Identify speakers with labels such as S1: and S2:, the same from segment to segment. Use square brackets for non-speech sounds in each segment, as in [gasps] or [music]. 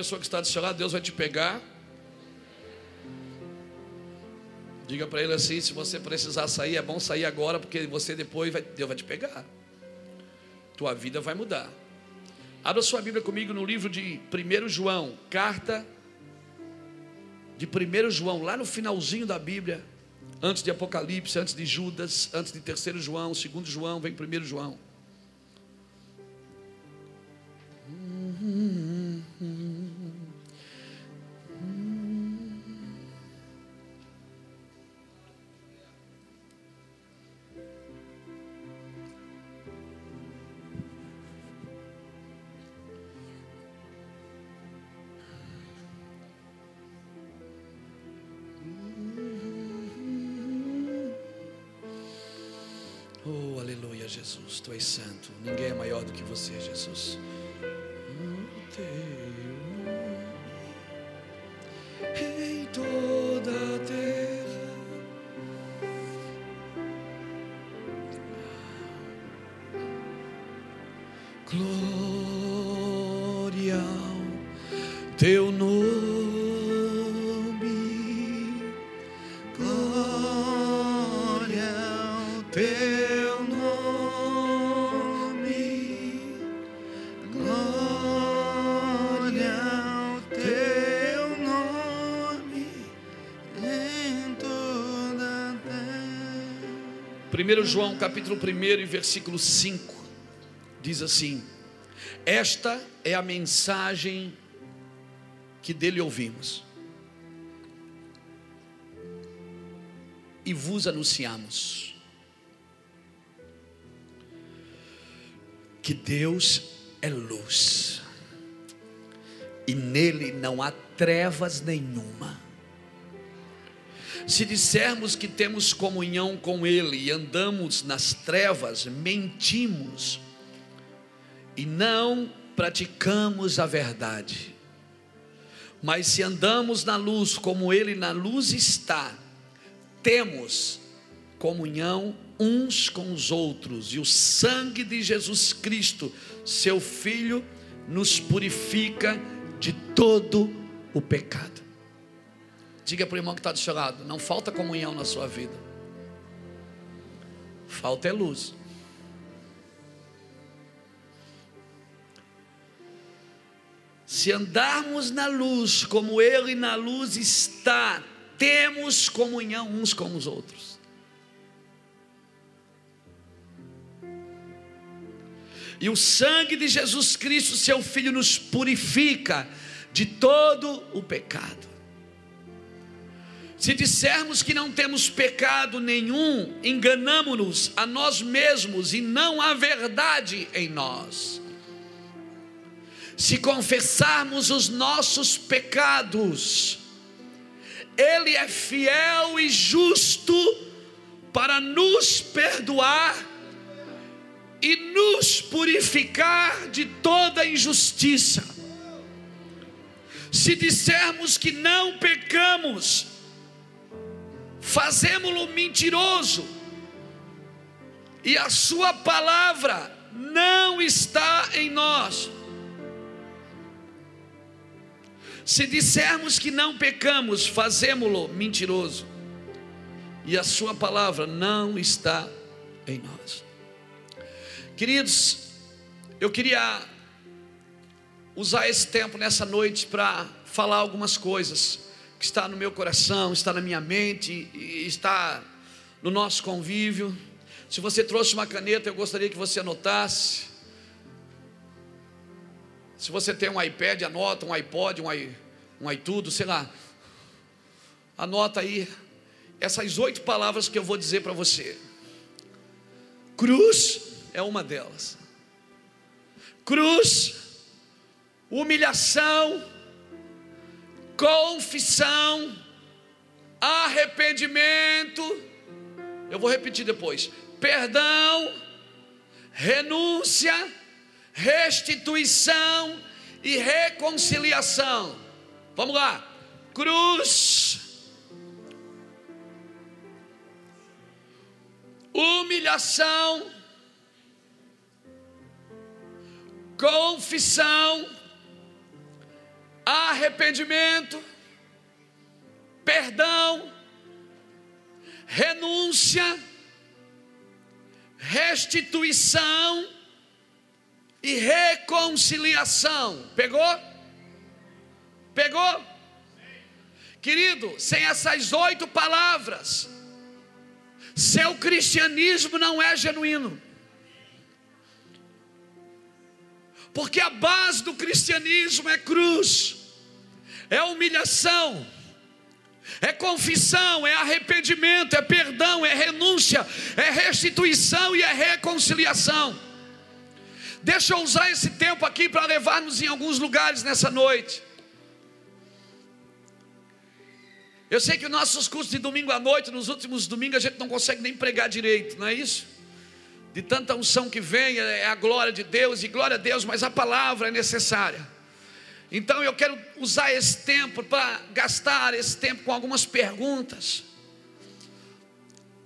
S1: pessoa que está do seu lado: Deus vai te pegar. Diga para ele assim: se você precisar sair, é bom sair agora, porque você depois vai, Deus vai te pegar. Tua vida vai mudar. Abra sua Bíblia comigo no livro de 1 João, carta de 1 João, lá no finalzinho da Bíblia, antes de Apocalipse, antes de Judas, antes de 3 João, 2 João, vem 1 João. Tu és santo, ninguém é maior do que você, Jesus. Em toda João capítulo 1 e versículo 5 diz assim: Esta é a mensagem que dele ouvimos e vos anunciamos que Deus é luz e nele não há trevas nenhuma. Se dissermos que temos comunhão com Ele e andamos nas trevas, mentimos e não praticamos a verdade. Mas se andamos na luz, como Ele na luz está, temos comunhão uns com os outros, e o sangue de Jesus Cristo, Seu Filho, nos purifica de todo o pecado. Diga para o irmão que está do seu lado: não falta comunhão na sua vida, falta é luz. Se andarmos na luz, como Ele na luz está, temos comunhão uns com os outros. E o sangue de Jesus Cristo, seu Filho, nos purifica de todo o pecado. Se dissermos que não temos pecado nenhum, enganamos-nos a nós mesmos e não há verdade em nós. Se confessarmos os nossos pecados, Ele é fiel e justo para nos perdoar e nos purificar de toda injustiça. Se dissermos que não pecamos, fazemos-lo mentiroso, e a Sua palavra não está em nós. Se dissermos que não pecamos, fazemos-lo mentiroso, e a Sua palavra não está em nós. Queridos, eu queria usar esse tempo nessa noite para falar algumas coisas que está no meu coração, está na minha mente está no nosso convívio. Se você trouxe uma caneta, eu gostaria que você anotasse. Se você tem um iPad, anota, um iPod, um, i, um iTudo, sei lá. Anota aí essas oito palavras que eu vou dizer para você. Cruz é uma delas. Cruz, humilhação, confissão, arrependimento, eu vou repetir depois: perdão, renúncia, restituição e reconciliação. Vamos lá, cruz, humilhação, confissão, arrependimento, perdão, renúncia, restituição e reconciliação. Pegou? Pegou? Querido, sem essas oito palavras, seu cristianismo não é genuíno. Porque a base do cristianismo é cruz, é humilhação, é confissão, é arrependimento, é perdão, é renúncia, é restituição e é reconciliação. Deixa eu usar esse tempo aqui para levar-nos em alguns lugares nessa noite. Eu sei que nossos cursos de domingo à noite, nos últimos domingos, a gente não consegue nem pregar direito, não é isso? De tanta unção que vem, é a glória de Deus, e glória a Deus, mas a palavra é necessária. Então eu quero usar esse tempo para gastar esse tempo com algumas perguntas.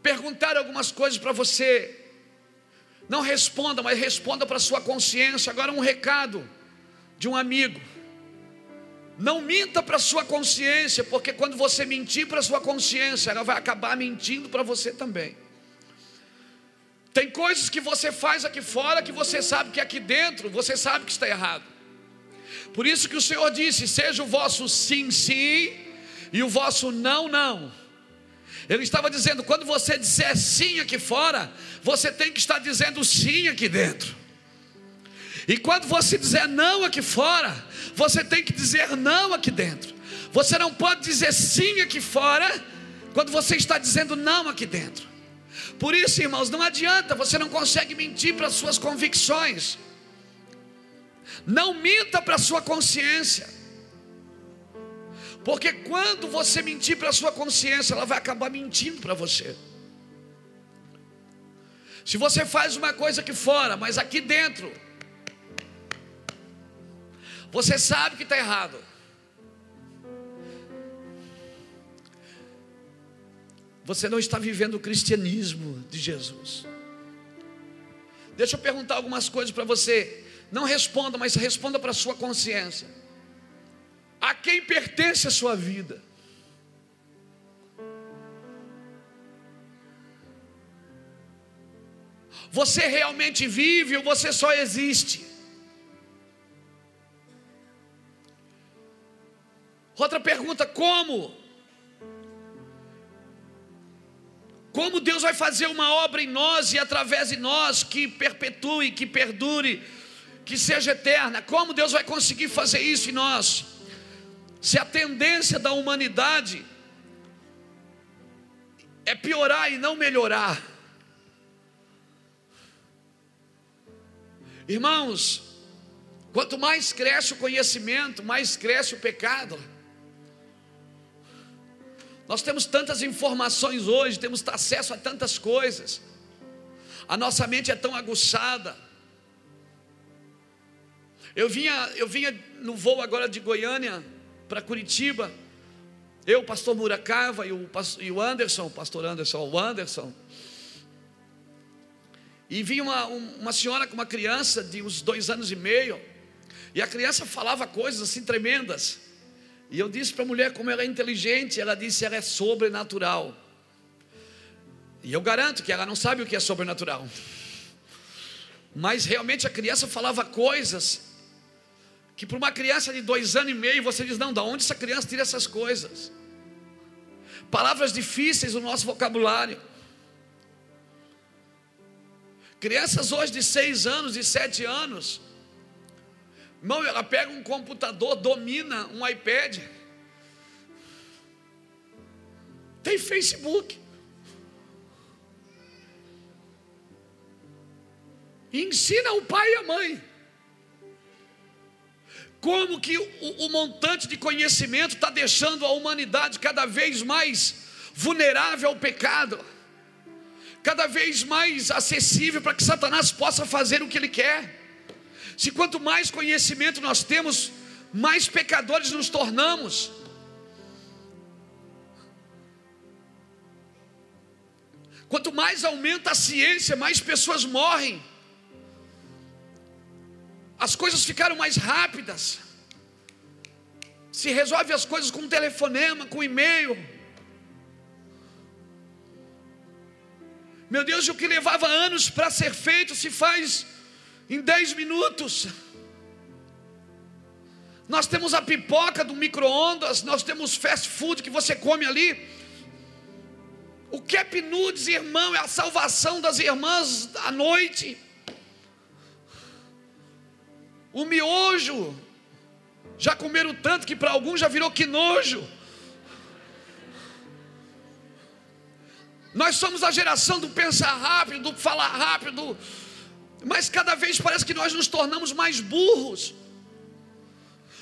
S1: Perguntar algumas coisas para você. Não responda, mas responda para sua consciência. Agora um recado de um amigo. Não minta para sua consciência, porque quando você mentir para sua consciência, ela vai acabar mentindo para você também. Tem coisas que você faz aqui fora que você sabe que aqui dentro você sabe que está errado. Por isso que o Senhor disse: seja o vosso sim, sim e o vosso não, não. Ele estava dizendo: quando você disser sim aqui fora, você tem que estar dizendo sim aqui dentro. E quando você dizer não aqui fora, você tem que dizer não aqui dentro. Você não pode dizer sim aqui fora, quando você está dizendo não aqui dentro. Por isso, irmãos, não adianta, você não consegue mentir para suas convicções. Não minta para sua consciência. Porque quando você mentir para sua consciência, ela vai acabar mentindo para você. Se você faz uma coisa aqui fora, mas aqui dentro, você sabe que está errado. Você não está vivendo o cristianismo de Jesus. Deixa eu perguntar algumas coisas para você. Não responda, mas responda para a sua consciência. A quem pertence a sua vida? Você realmente vive ou você só existe? Outra pergunta: como? Como Deus vai fazer uma obra em nós e através de nós que perpetue, que perdure, que seja eterna? Como Deus vai conseguir fazer isso em nós? Se a tendência da humanidade é piorar e não melhorar. Irmãos, quanto mais cresce o conhecimento, mais cresce o pecado. Nós temos tantas informações hoje, temos acesso a tantas coisas. A nossa mente é tão aguçada. Eu vinha, eu vinha no voo agora de Goiânia para Curitiba. Eu, o pastor Muracava e o, e o Anderson, o pastor Anderson, o Anderson. E vinha uma, uma senhora com uma criança de uns dois anos e meio. E a criança falava coisas assim tremendas. E eu disse para a mulher como ela é inteligente, ela disse ela é sobrenatural. E eu garanto que ela não sabe o que é sobrenatural. Mas realmente a criança falava coisas que para uma criança de dois anos e meio você diz: não, da onde essa criança tira essas coisas? Palavras difíceis no nosso vocabulário. Crianças hoje de seis anos, de sete anos, Irmão, ela pega um computador, domina um iPad. Tem Facebook. ensina o pai e a mãe. Como que o, o montante de conhecimento está deixando a humanidade cada vez mais vulnerável ao pecado, cada vez mais acessível para que Satanás possa fazer o que ele quer. Se quanto mais conhecimento nós temos, mais pecadores nos tornamos. Quanto mais aumenta a ciência, mais pessoas morrem. As coisas ficaram mais rápidas. se resolve as coisas com um telefonema, com um e-mail. Meu Deus, o que levava anos para ser feito se faz em 10 minutos. Nós temos a pipoca do micro-ondas, nós temos fast food que você come ali. O Cap Nudes, irmão, é a salvação das irmãs à noite. O miojo, já comeram tanto que para alguns já virou que nojo. Nós somos a geração do pensar rápido, do falar rápido, mas cada vez parece que nós nos tornamos mais burros,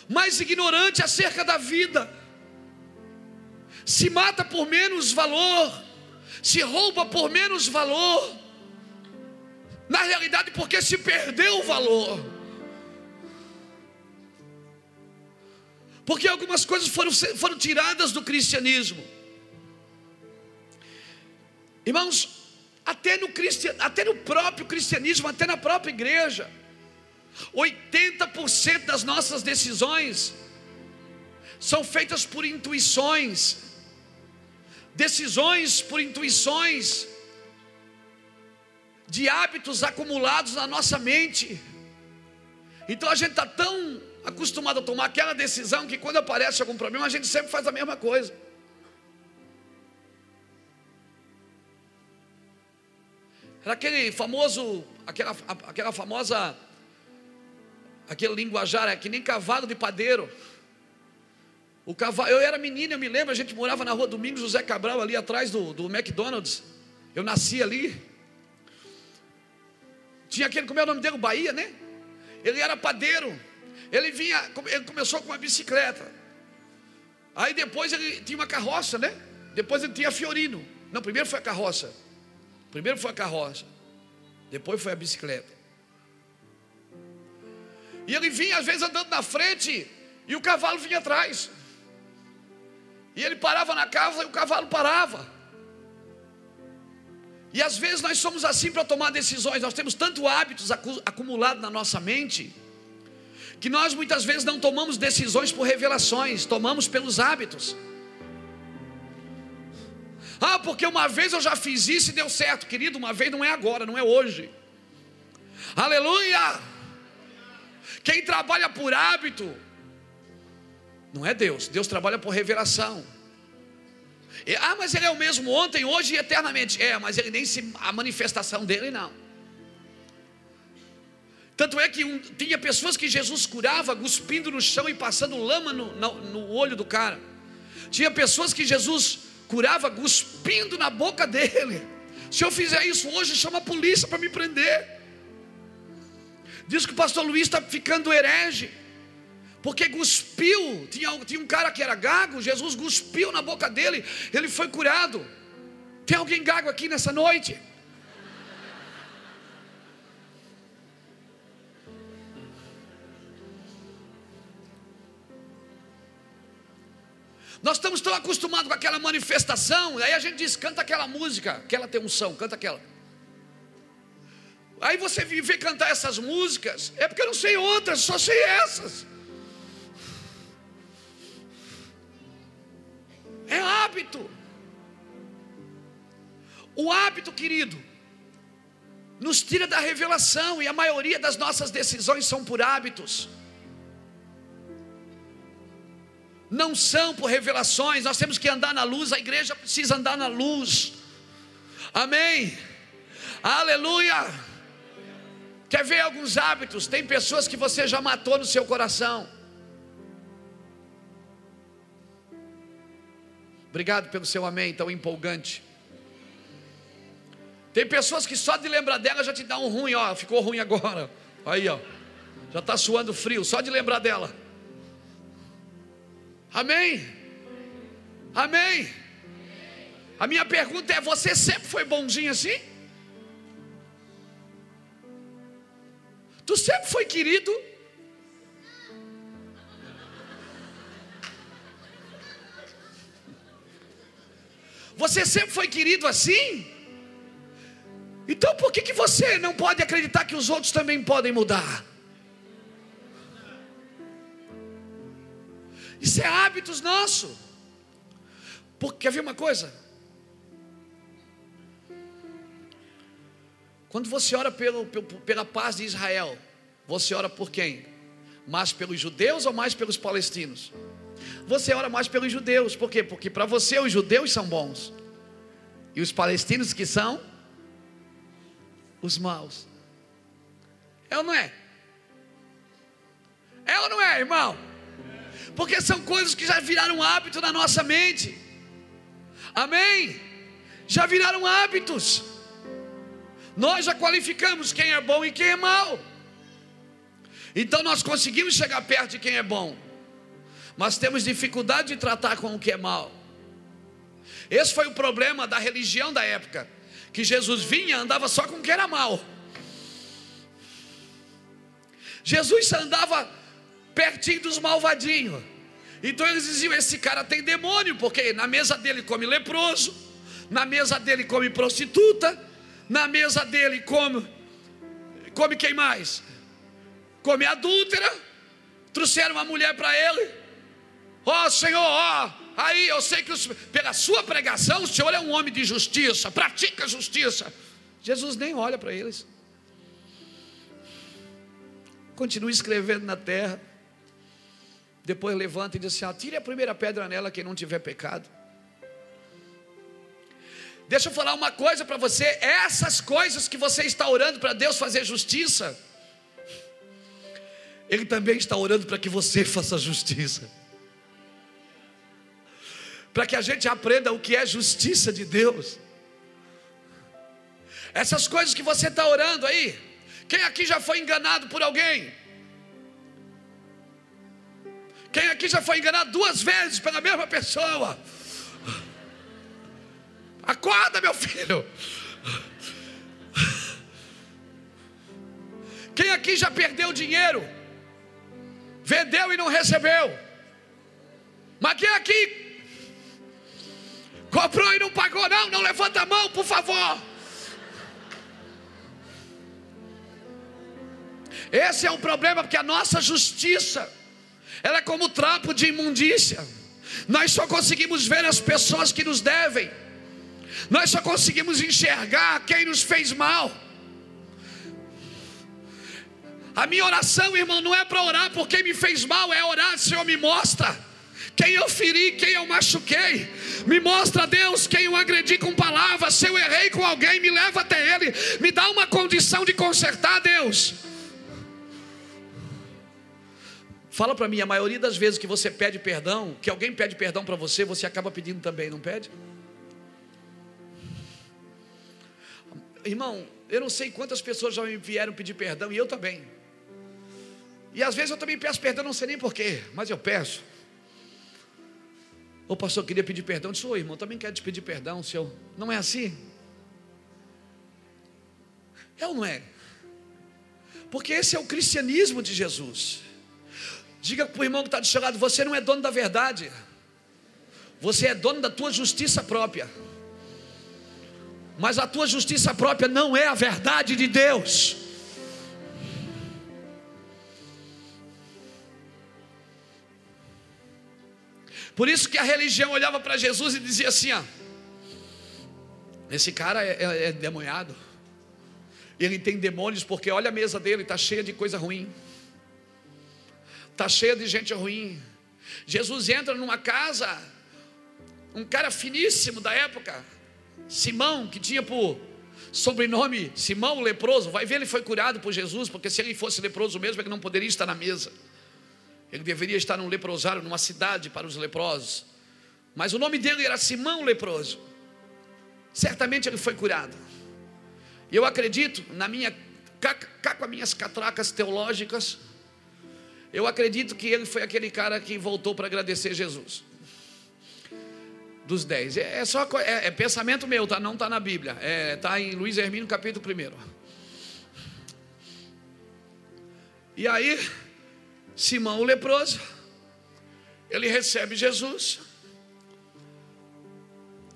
S1: mais ignorantes acerca da vida. Se mata por menos valor, se rouba por menos valor, na realidade, porque se perdeu o valor. Porque algumas coisas foram, foram tiradas do cristianismo. Irmãos, até no, até no próprio cristianismo, até na própria igreja, 80% das nossas decisões são feitas por intuições, decisões por intuições, de hábitos acumulados na nossa mente. Então a gente está tão acostumado a tomar aquela decisão que quando aparece algum problema, a gente sempre faz a mesma coisa. Era aquele famoso, aquela, aquela famosa, aquele linguajar, é que nem cavalo de padeiro. O cavalo, eu era menino, eu me lembro, a gente morava na rua Domingos José Cabral, ali atrás do, do McDonald's. Eu nasci ali. Tinha aquele, como é o nome dele? Bahia, né? Ele era padeiro. Ele vinha, ele começou com uma bicicleta. Aí depois ele tinha uma carroça, né? Depois ele tinha Fiorino. Não, primeiro foi a carroça. Primeiro foi a carroça. Depois foi a bicicleta. E ele vinha às vezes andando na frente e o cavalo vinha atrás. E ele parava na casa e o cavalo parava. E às vezes nós somos assim para tomar decisões, nós temos tanto hábitos acumulados na nossa mente que nós muitas vezes não tomamos decisões por revelações, tomamos pelos hábitos. Ah, porque uma vez eu já fiz isso e deu certo, querido. Uma vez não é agora, não é hoje. Aleluia! Quem trabalha por hábito, não é Deus, Deus trabalha por revelação. ah, mas ele é o mesmo ontem, hoje e eternamente. É, mas ele nem se. A manifestação dele não. Tanto é que um, tinha pessoas que Jesus curava cuspindo no chão e passando lama no, no, no olho do cara. Tinha pessoas que Jesus curava cuspindo na boca dele. Se eu fizer isso hoje, chama a polícia para me prender. Diz que o pastor Luiz está ficando herege, porque cuspiu. Tinha, tinha um cara que era gago, Jesus cuspiu na boca dele, ele foi curado. Tem alguém gago aqui nessa noite? Nós estamos tão acostumados com aquela manifestação, aí a gente diz, canta aquela música, aquela tem unção, canta aquela. Aí você vê cantar essas músicas, é porque eu não sei outras, só sei essas. É hábito. O hábito, querido, nos tira da revelação, e a maioria das nossas decisões são por hábitos. Não são por revelações, nós temos que andar na luz, a igreja precisa andar na luz, amém, aleluia. Quer ver alguns hábitos? Tem pessoas que você já matou no seu coração. Obrigado pelo seu amém tão empolgante. Tem pessoas que só de lembrar dela já te dá um ruim, ó, ficou ruim agora. Aí, ó. Já está suando frio, só de lembrar dela. Amém? Amém? A minha pergunta é: você sempre foi bonzinho assim? Tu sempre foi querido? Você sempre foi querido assim? Então por que, que você não pode acreditar que os outros também podem mudar? Isso é hábitos nosso. Porque quer ver uma coisa? Quando você ora pelo, pela paz de Israel, você ora por quem? Mais pelos judeus ou mais pelos palestinos? Você ora mais pelos judeus, por quê? Porque para você os judeus são bons, e os palestinos que são os maus. É ou não é? É ou não é, irmão? Porque são coisas que já viraram hábito na nossa mente. Amém? Já viraram hábitos. Nós já qualificamos quem é bom e quem é mau. Então nós conseguimos chegar perto de quem é bom, mas temos dificuldade de tratar com o que é mal. Esse foi o problema da religião da época, que Jesus vinha andava só com quem era mal. Jesus andava pertinho dos malvadinhos. Então eles diziam: esse cara tem demônio, porque na mesa dele come leproso, na mesa dele come prostituta, na mesa dele come, come quem mais? Come adúltera. Trouxeram uma mulher para ele. Ó oh, Senhor, ó, oh, aí eu sei que os, pela sua pregação o Senhor é um homem de justiça, pratica justiça. Jesus nem olha para eles. Continua escrevendo na terra. Depois levanta e diz assim: atire a primeira pedra nela quem não tiver pecado. Deixa eu falar uma coisa para você: essas coisas que você está orando para Deus fazer justiça, Ele também está orando para que você [laughs] faça justiça. Para que a gente aprenda o que é justiça de Deus. Essas coisas que você está orando aí, quem aqui já foi enganado por alguém? Quem aqui já foi enganado duas vezes pela mesma pessoa? Acorda, meu filho. Quem aqui já perdeu dinheiro? Vendeu e não recebeu. Mas quem aqui comprou e não pagou? Não, não levanta a mão, por favor. Esse é o problema, porque a nossa justiça ela é como trapo de imundícia. Nós só conseguimos ver as pessoas que nos devem, nós só conseguimos enxergar quem nos fez mal. A minha oração, irmão, não é para orar por quem me fez mal, é orar, Senhor, me mostra quem eu feri, quem eu machuquei. Me mostra, Deus, quem eu agredi com palavras. Se eu errei com alguém, me leva até Ele. Me dá uma condição de consertar, Deus. Fala para mim, a maioria das vezes que você pede perdão, que alguém pede perdão para você, você acaba pedindo também, não pede? Irmão, eu não sei quantas pessoas já me vieram pedir perdão e eu também. E às vezes eu também peço perdão, não sei nem porquê, mas eu peço. O pastor queria pedir perdão, disse, ô irmão, também quero te pedir perdão, senhor. Não é assim? É ou não é? Porque esse é o cristianismo de Jesus. Diga para o irmão que está do seu lado: você não é dono da verdade, você é dono da tua justiça própria. Mas a tua justiça própria não é a verdade de Deus. Por isso que a religião olhava para Jesus e dizia assim: ó, esse cara é, é, é demoniado. Ele tem demônios porque olha a mesa dele, está cheia de coisa ruim está cheia de gente ruim. Jesus entra numa casa, um cara finíssimo da época, Simão, que tinha por sobrenome Simão o leproso. Vai ver, ele foi curado por Jesus, porque se ele fosse leproso mesmo, ele não poderia estar na mesa. Ele deveria estar num leprosário, numa cidade para os leprosos. Mas o nome dele era Simão leproso. Certamente ele foi curado. E eu acredito, na minha, cá com as minhas catracas teológicas, eu acredito que ele foi aquele cara que voltou para agradecer Jesus. Dos dez. É, é só é, é, pensamento meu, tá? Não está na Bíblia. Está é, tá em Luiz Hermínio, capítulo 1. E aí, Simão o leproso, ele recebe Jesus,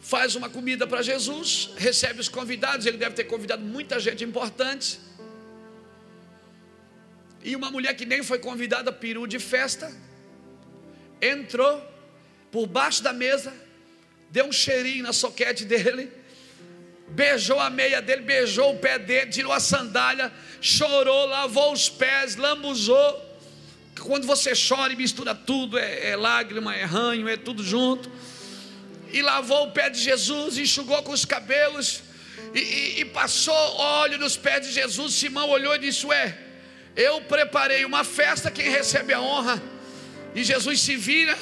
S1: faz uma comida para Jesus, recebe os convidados, ele deve ter convidado muita gente importante. E uma mulher que nem foi convidada peru de festa. entrou por baixo da mesa, deu um cheirinho na soquete dele, beijou a meia dele, beijou o pé dele, tirou a sandália, chorou, lavou os pés, lambuzou. Quando você chora e mistura tudo, é, é lágrima, é ranho, é tudo junto. E lavou o pé de Jesus, enxugou com os cabelos e, e, e passou óleo nos pés de Jesus. Simão olhou e disse: Ué, eu preparei uma festa, quem recebe a honra. E Jesus se vira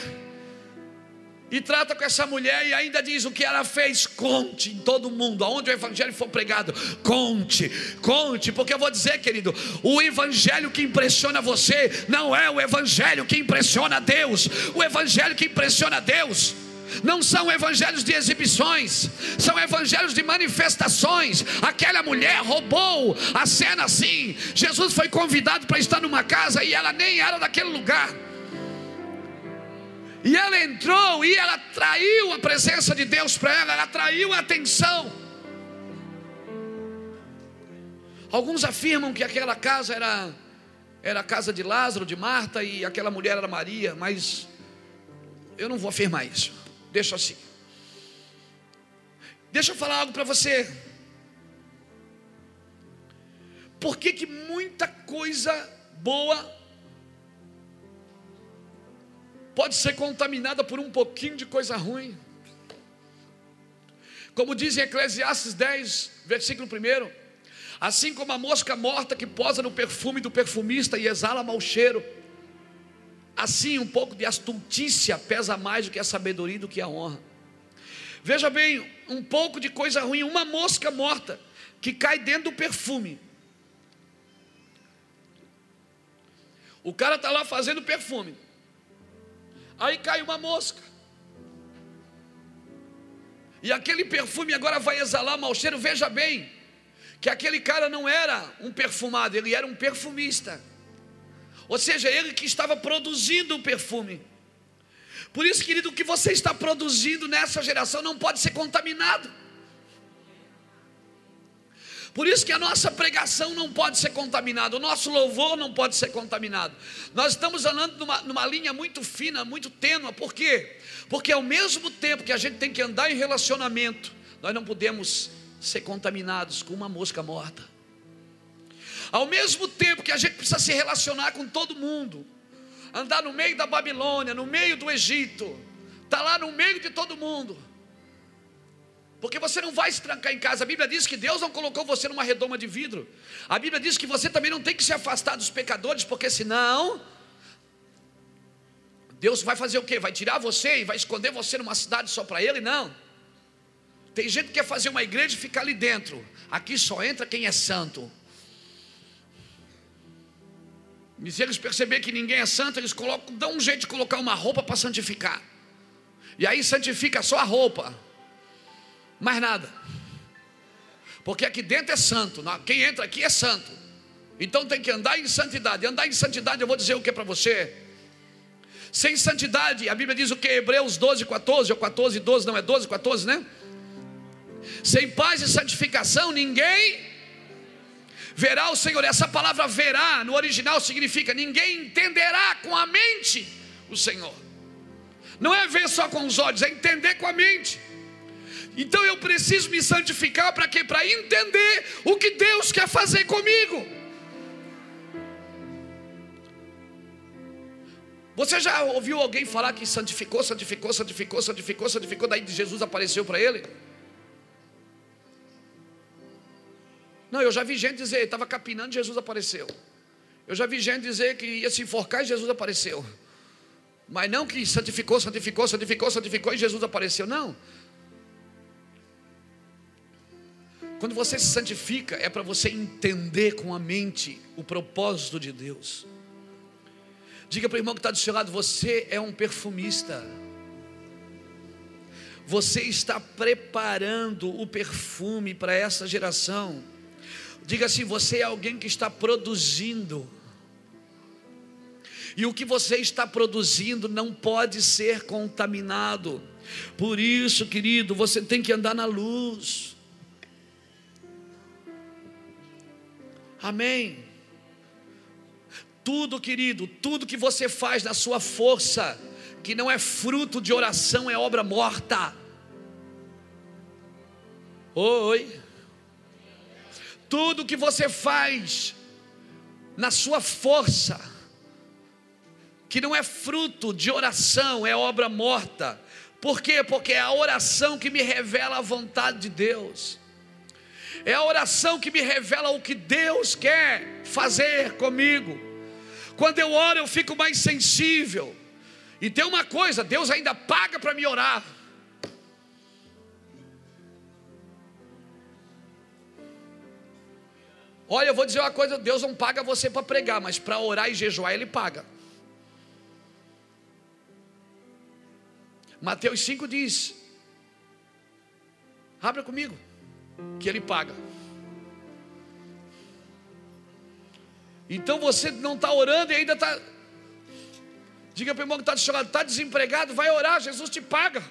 S1: e trata com essa mulher e ainda diz o que ela fez. Conte em todo mundo, aonde o evangelho for pregado, conte, conte, porque eu vou dizer, querido, o evangelho que impressiona você não é o evangelho que impressiona Deus. O evangelho que impressiona Deus não são evangelhos de exibições, são evangelhos de manifestações. Aquela mulher roubou a cena assim. Jesus foi convidado para estar numa casa e ela nem era daquele lugar. E ela entrou e ela atraiu a presença de Deus para ela, ela atraiu a atenção. Alguns afirmam que aquela casa era era a casa de Lázaro, de Marta e aquela mulher era Maria, mas eu não vou afirmar isso. Deixa assim. Deixa eu falar algo para você. Por que, que muita coisa boa pode ser contaminada por um pouquinho de coisa ruim? Como diz em Eclesiastes 10, versículo 1: Assim como a mosca morta que posa no perfume do perfumista e exala mau cheiro, Assim, um pouco de astutícia pesa mais do que a sabedoria do que a honra. Veja bem, um pouco de coisa ruim, uma mosca morta que cai dentro do perfume. O cara está lá fazendo perfume. Aí cai uma mosca. E aquele perfume agora vai exalar mau cheiro. Veja bem, que aquele cara não era um perfumado, ele era um perfumista. Ou seja, ele que estava produzindo o perfume. Por isso, querido, o que você está produzindo nessa geração não pode ser contaminado. Por isso que a nossa pregação não pode ser contaminada, o nosso louvor não pode ser contaminado. Nós estamos andando numa, numa linha muito fina, muito tênua, por quê? Porque ao mesmo tempo que a gente tem que andar em relacionamento, nós não podemos ser contaminados com uma mosca morta. Ao mesmo tempo que a gente precisa se relacionar com todo mundo, andar no meio da Babilônia, no meio do Egito, está lá no meio de todo mundo. Porque você não vai se trancar em casa. A Bíblia diz que Deus não colocou você numa redoma de vidro. A Bíblia diz que você também não tem que se afastar dos pecadores, porque senão Deus vai fazer o quê? Vai tirar você e vai esconder você numa cidade só para Ele? Não. Tem gente que quer fazer uma igreja e ficar ali dentro. Aqui só entra quem é santo. E se eles perceberem que ninguém é santo, eles colocam, dão um jeito de colocar uma roupa para santificar. E aí santifica só a roupa, mais nada. Porque aqui dentro é santo, quem entra aqui é santo. Então tem que andar em santidade. Andar em santidade, eu vou dizer o que para você. Sem santidade, a Bíblia diz o que? Hebreus 12, 14, ou 14, 12, não é 12, 14, né? Sem paz e santificação, ninguém verá o Senhor. Essa palavra verá no original significa ninguém entenderá com a mente o Senhor. Não é ver só com os olhos, é entender com a mente. Então eu preciso me santificar para quê? Para entender o que Deus quer fazer comigo. Você já ouviu alguém falar que santificou, santificou, santificou, santificou, santificou, daí Jesus apareceu para ele? Não, eu já vi gente dizer, estava capinando, Jesus apareceu. Eu já vi gente dizer que ia se enforcar e Jesus apareceu. Mas não que santificou, santificou, santificou, santificou e Jesus apareceu. Não. Quando você se santifica, é para você entender com a mente o propósito de Deus. Diga para o irmão que está do seu lado: você é um perfumista. Você está preparando o perfume para essa geração. Diga assim: você é alguém que está produzindo. E o que você está produzindo não pode ser contaminado. Por isso, querido, você tem que andar na luz. Amém. Tudo, querido, tudo que você faz na sua força, que não é fruto de oração é obra morta. Oi. Tudo que você faz na sua força, que não é fruto de oração, é obra morta. Por quê? Porque é a oração que me revela a vontade de Deus. É a oração que me revela o que Deus quer fazer comigo. Quando eu oro, eu fico mais sensível. E tem uma coisa: Deus ainda paga para me orar. Olha, eu vou dizer uma coisa: Deus não paga você para pregar, mas para orar e jejuar, Ele paga. Mateus 5 diz: abra comigo, que Ele paga. Então você não está orando e ainda está. Diga para o irmão que está chorando, está desempregado, vai orar, Jesus te paga.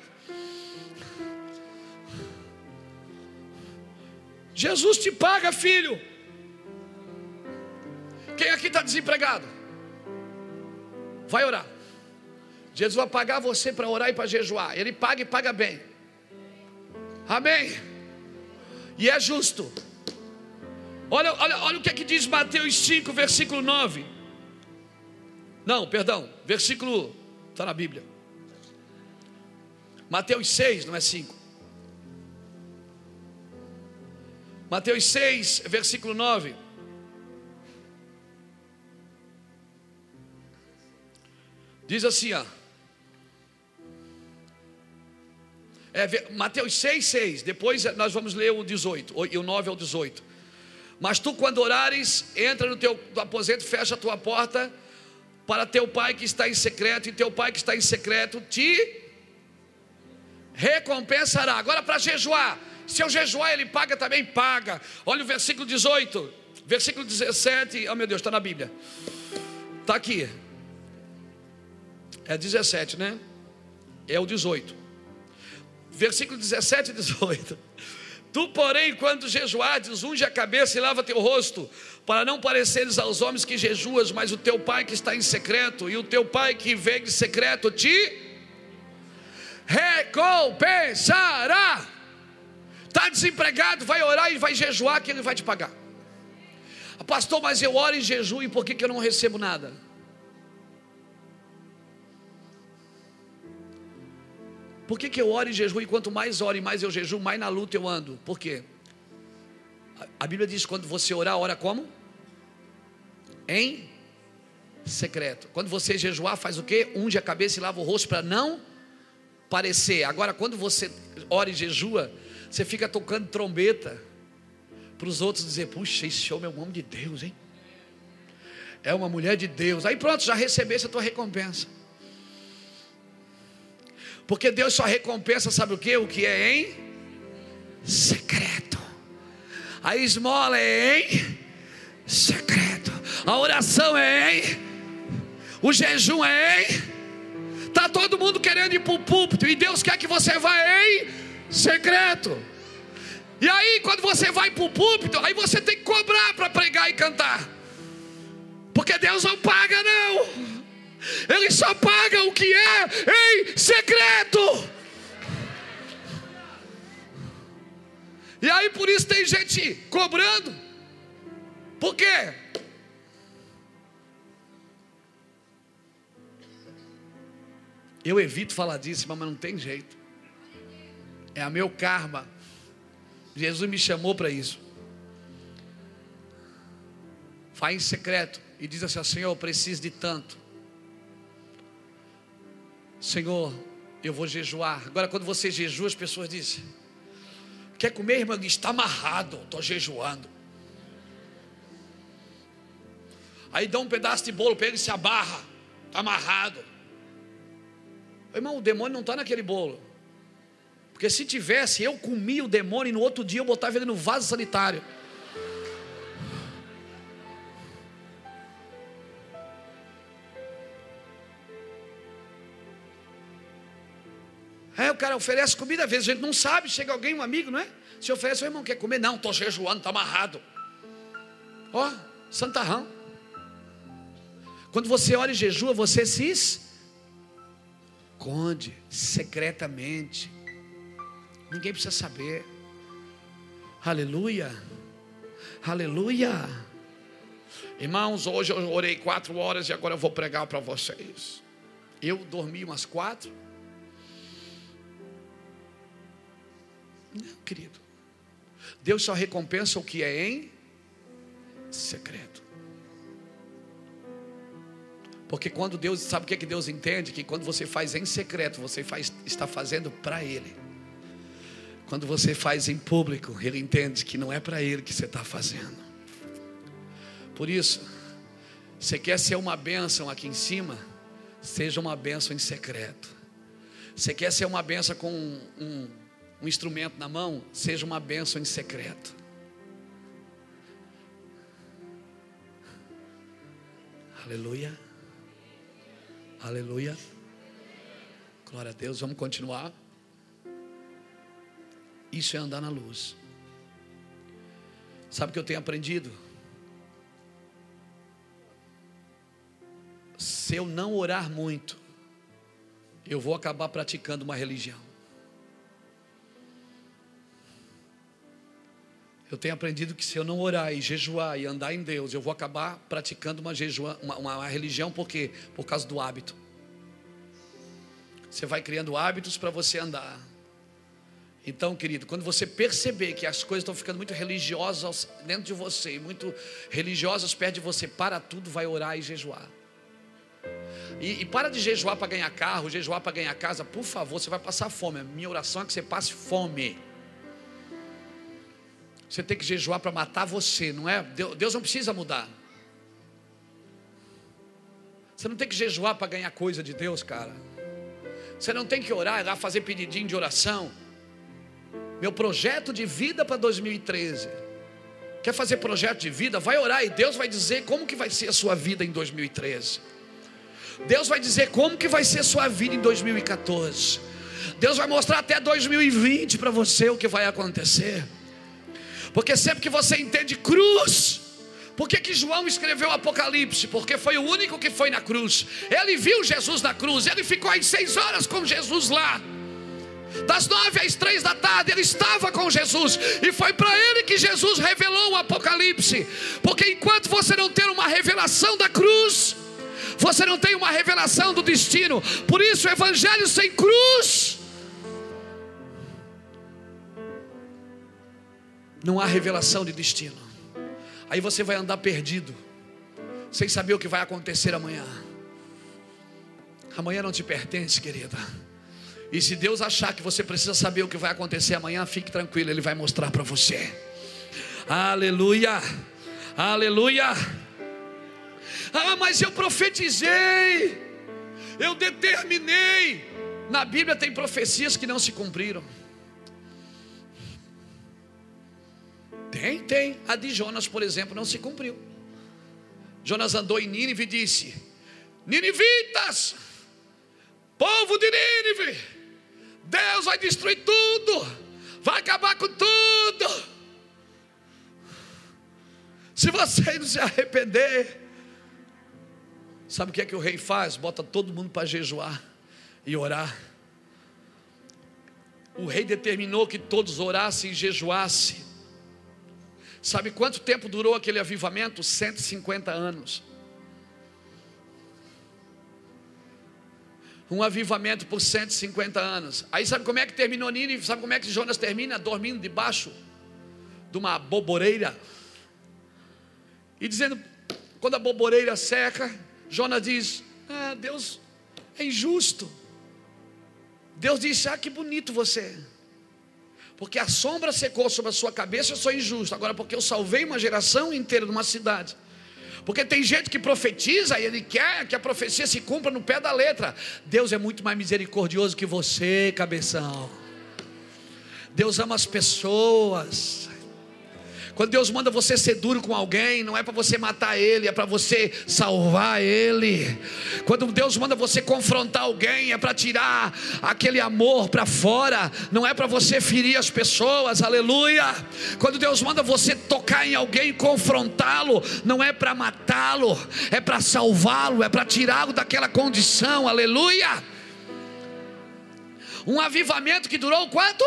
S1: Jesus te paga, filho. Quem aqui está desempregado? Vai orar. Jesus vai pagar você para orar e para jejuar. Ele paga e paga bem. Amém. E é justo. Olha, olha, olha o que é que diz Mateus 5, versículo 9. Não, perdão, versículo está na Bíblia. Mateus 6, não é 5. Mateus 6, versículo 9. Diz assim, ó. É, Mateus 6, 6. Depois nós vamos ler o 18, e o 9 ao 18. Mas tu, quando orares, entra no teu aposento, fecha a tua porta para teu pai que está em secreto, e teu pai que está em secreto te recompensará. Agora para jejuar, se eu jejuar, ele paga também? Paga. Olha o versículo 18, versículo 17. Oh meu Deus, está na Bíblia. Está aqui. É 17, né? É o 18. Versículo 17 e 18. Tu, porém, quando jejuardes, unge a cabeça e lava teu rosto, para não pareceres aos homens que jejuas, mas o teu pai que está em secreto, e o teu pai que vem de secreto te recompensará. Está desempregado, vai orar e vai jejuar, que ele vai te pagar. Pastor, mas eu oro em jejum e por que, que eu não recebo nada? Por que, que eu oro e jejum e quanto mais oro e mais eu jejum, mais na luta eu ando? Por quê? A Bíblia diz: quando você orar, ora como? Em secreto. Quando você jejuar, faz o quê? Unge a cabeça e lava o rosto para não parecer. Agora, quando você ora e jejua, você fica tocando trombeta para os outros dizer: puxa, esse homem é um homem de Deus, hein? É uma mulher de Deus. Aí pronto, já recebesse a tua recompensa. Porque Deus só recompensa, sabe o que? O que é em secreto. A esmola é em secreto. A oração é em. O jejum é em. Está todo mundo querendo ir para o púlpito. E Deus quer que você vá em secreto. E aí, quando você vai para o púlpito, aí você tem que cobrar para pregar e cantar. Porque Deus não paga, não. Ele só paga o que é em secreto. E aí por isso tem gente cobrando. Por quê? Eu evito falar disso, mas não tem jeito. É a meu karma. Jesus me chamou para isso. Vai em secreto e diz assim: Senhor, eu preciso de tanto. Senhor, eu vou jejuar. Agora, quando você jejua, as pessoas dizem: Quer comer, irmã? Está amarrado, estou jejuando. Aí dá um pedaço de bolo, pega e se abarra, está amarrado. Irmão, o demônio não está naquele bolo. Porque se tivesse, eu comia o demônio e no outro dia eu botava ele no vaso sanitário. É, o cara oferece comida, às vezes a gente não sabe, chega alguém, um amigo, não é? Se oferece, o irmão quer comer? Não, estou jejuando, está amarrado. Ó, oh, santarrão. Quando você ora e jejua, você se esconde secretamente. Ninguém precisa saber. Aleluia. Aleluia. Irmãos, hoje eu orei quatro horas e agora eu vou pregar para vocês. Eu dormi umas quatro. Não, querido. Deus só recompensa o que é em secreto. Porque quando Deus, sabe o que, é que Deus entende? Que quando você faz em secreto, você faz, está fazendo para Ele. Quando você faz em público, Ele entende que não é para Ele que você está fazendo. Por isso, você quer ser uma bênção aqui em cima? Seja uma bênção em secreto. Você quer ser uma bênção com um, um, um instrumento na mão? Seja uma bênção em secreto. Aleluia. Aleluia. Glória a Deus. Vamos continuar. Isso é andar na luz. Sabe o que eu tenho aprendido? Se eu não orar muito, eu vou acabar praticando uma religião. Eu tenho aprendido que se eu não orar e jejuar e andar em Deus, eu vou acabar praticando uma, jejua, uma, uma religião, por quê? Por causa do hábito. Você vai criando hábitos para você andar. Então, querido, quando você perceber que as coisas estão ficando muito religiosas dentro de você, muito religiosas perto de você, para tudo, vai orar e jejuar. E, e para de jejuar para ganhar carro, jejuar para ganhar casa, por favor, você vai passar fome. A minha oração é que você passe fome. Você tem que jejuar para matar você, não é? Deus não precisa mudar. Você não tem que jejuar para ganhar coisa de Deus, cara. Você não tem que orar, lá fazer pedidinho de oração. Meu projeto de vida para 2013. Quer fazer projeto de vida? Vai orar e Deus vai dizer como que vai ser a sua vida em 2013. Deus vai dizer como que vai ser a sua vida em 2014. Deus vai mostrar até 2020 para você o que vai acontecer. Porque sempre que você entende cruz, por que, que João escreveu Apocalipse? Porque foi o único que foi na cruz. Ele viu Jesus na cruz, ele ficou aí seis horas com Jesus lá. Das nove às três da tarde, ele estava com Jesus, e foi para ele que Jesus revelou o Apocalipse. Porque enquanto você não ter uma revelação da cruz, você não tem uma revelação do destino. Por isso, o Evangelho sem cruz não há revelação de destino. Aí você vai andar perdido, sem saber o que vai acontecer amanhã. Amanhã não te pertence, querida. E se Deus achar que você precisa saber o que vai acontecer amanhã, fique tranquilo, Ele vai mostrar para você. Aleluia, aleluia. Ah, mas eu profetizei, eu determinei. Na Bíblia tem profecias que não se cumpriram. Tem, tem. A de Jonas, por exemplo, não se cumpriu. Jonas andou em Nínive e disse: Ninivitas, povo de Nínive, Deus vai destruir tudo, vai acabar com tudo. Se vocês não se arrepender, sabe o que é que o rei faz? Bota todo mundo para jejuar e orar. O rei determinou que todos orassem e jejuassem. Sabe quanto tempo durou aquele avivamento? 150 anos. Um avivamento por 150 anos. Aí sabe como é que terminou Nínive? Sabe como é que Jonas termina? Dormindo debaixo de uma boboreira. E dizendo, quando a boboreira seca, Jonas diz: ah, Deus é injusto. Deus disse: Ah, que bonito você porque a sombra secou sobre a sua cabeça, eu sou injusto. Agora, porque eu salvei uma geração inteira de uma cidade. Porque tem gente que profetiza e ele quer que a profecia se cumpra no pé da letra. Deus é muito mais misericordioso que você, cabeção. Deus ama as pessoas. Quando Deus manda você ser duro com alguém, não é para você matar ele, é para você salvar ele. Quando Deus manda você confrontar alguém, é para tirar aquele amor para fora, não é para você ferir as pessoas, aleluia. Quando Deus manda você tocar em alguém confrontá-lo, não é para matá-lo, é para salvá-lo, é para tirá-lo daquela condição, aleluia. Um avivamento que durou quanto?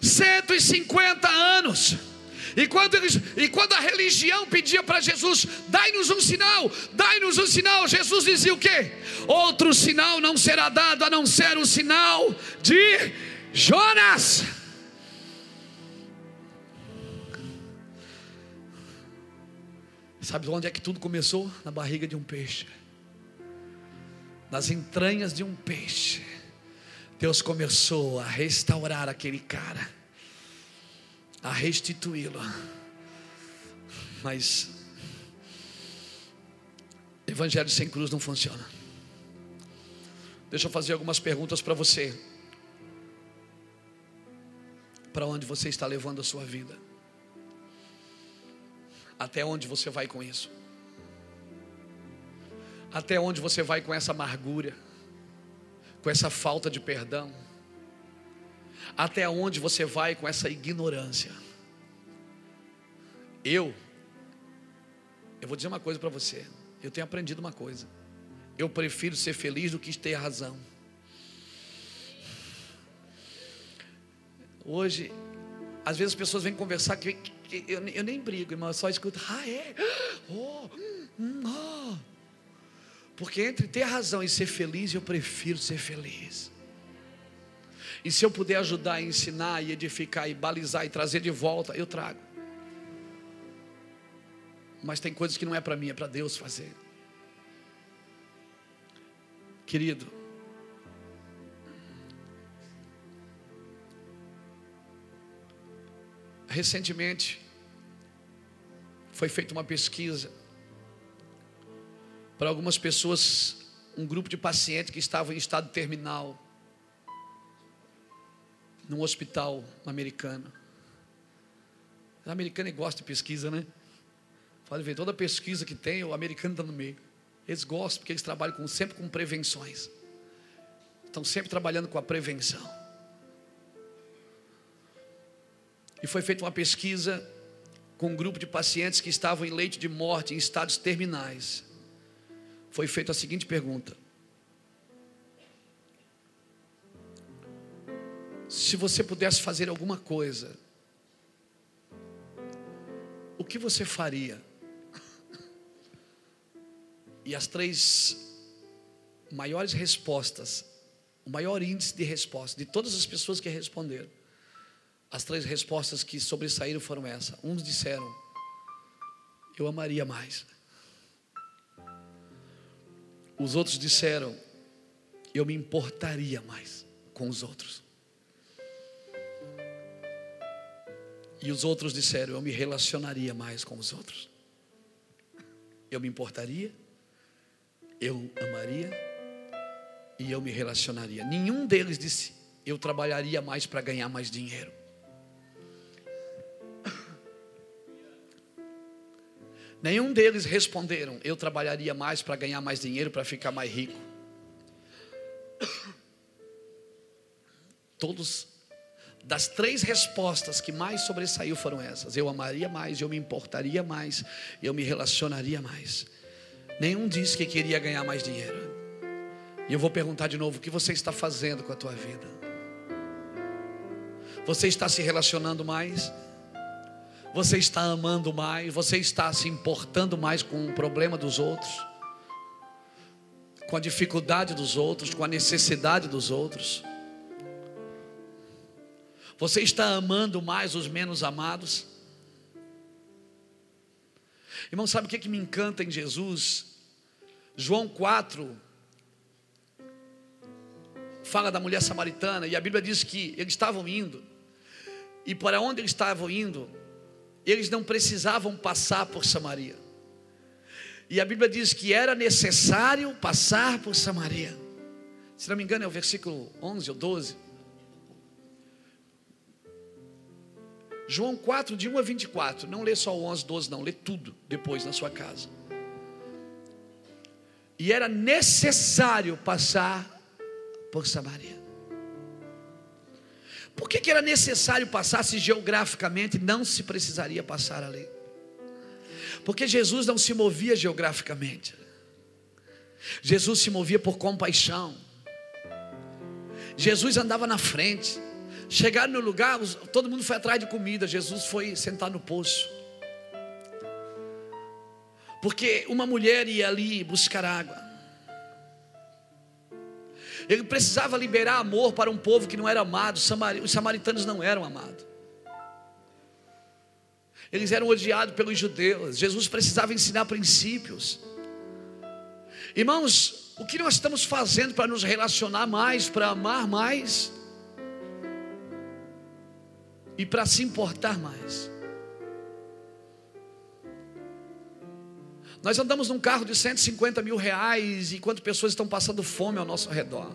S1: 150 anos. E quando, eles, e quando a religião pedia para Jesus, dai-nos um sinal, dai-nos um sinal, Jesus dizia o quê? Outro sinal não será dado a não ser o sinal de Jonas. Sabe onde é que tudo começou? Na barriga de um peixe, nas entranhas de um peixe. Deus começou a restaurar aquele cara a restituí-lo. Mas evangelho sem cruz não funciona. Deixa eu fazer algumas perguntas para você. Para onde você está levando a sua vida? Até onde você vai com isso? Até onde você vai com essa amargura? Com essa falta de perdão? Até onde você vai com essa ignorância? Eu, eu vou dizer uma coisa para você. Eu tenho aprendido uma coisa. Eu prefiro ser feliz do que ter razão. Hoje, às vezes as pessoas vêm conversar que, que, que eu, eu, nem brigo, irmão, eu só escuto, ah, é? [gasps] Oh, hum, oh. Porque entre ter razão e ser feliz, eu prefiro ser feliz. E se eu puder ajudar ensinar e edificar e balizar e trazer de volta, eu trago. Mas tem coisas que não é para mim, é para Deus fazer. Querido, recentemente foi feita uma pesquisa para algumas pessoas, um grupo de pacientes que estavam em estado terminal num hospital americano. O americano gosta de pesquisa, né? Pode ver, toda pesquisa que tem, o americano está no meio. Eles gostam porque eles trabalham com, sempre com prevenções. Estão sempre trabalhando com a prevenção. E foi feita uma pesquisa com um grupo de pacientes que estavam em leite de morte, em estados terminais. Foi feita a seguinte pergunta: se você pudesse fazer alguma coisa, o que você faria? E as três maiores respostas, o maior índice de resposta de todas as pessoas que responderam, as três respostas que sobressaíram foram essas. Uns disseram: Eu amaria mais. Os outros disseram: Eu me importaria mais com os outros. E os outros disseram: Eu me relacionaria mais com os outros. Eu me importaria, eu amaria e eu me relacionaria. Nenhum deles disse: Eu trabalharia mais para ganhar mais dinheiro. Nenhum deles responderam: Eu trabalharia mais para ganhar mais dinheiro, para ficar mais rico. Todos das três respostas que mais sobressaiu foram essas: eu amaria mais, eu me importaria mais, eu me relacionaria mais. Nenhum disse que queria ganhar mais dinheiro. E eu vou perguntar de novo: o que você está fazendo com a tua vida? Você está se relacionando mais? Você está amando mais? Você está se importando mais com o problema dos outros? Com a dificuldade dos outros, com a necessidade dos outros? Você está amando mais os menos amados? Irmão, sabe o que, que me encanta em Jesus? João 4 fala da mulher samaritana e a Bíblia diz que eles estavam indo, e para onde eles estavam indo, eles não precisavam passar por Samaria. E a Bíblia diz que era necessário passar por Samaria. Se não me engano, é o versículo 11 ou 12. João 4, de 1 a 24. Não lê só o 11, 12, não. Lê tudo depois na sua casa. E era necessário passar por Samaria. Por que, que era necessário passar se geograficamente não se precisaria passar ali? Porque Jesus não se movia geograficamente. Jesus se movia por compaixão. Jesus andava na frente. Chegaram no lugar, todo mundo foi atrás de comida. Jesus foi sentar no poço. Porque uma mulher ia ali buscar água. Ele precisava liberar amor para um povo que não era amado. Os samaritanos não eram amados. Eles eram odiados pelos judeus. Jesus precisava ensinar princípios. Irmãos, o que nós estamos fazendo para nos relacionar mais, para amar mais e para se importar mais? Nós andamos num carro de 150 mil reais enquanto pessoas estão passando fome ao nosso redor.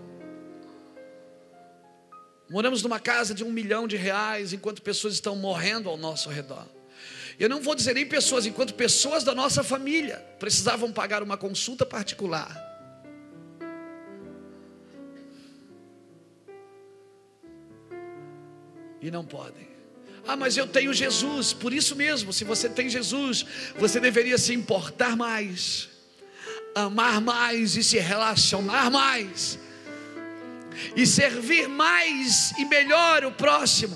S1: Moramos numa casa de um milhão de reais enquanto pessoas estão morrendo ao nosso redor. Eu não vou dizer nem pessoas, enquanto pessoas da nossa família precisavam pagar uma consulta particular. E não podem. Ah, mas eu tenho Jesus. Por isso mesmo, se você tem Jesus, você deveria se importar mais, amar mais e se relacionar mais, e servir mais e melhor o próximo.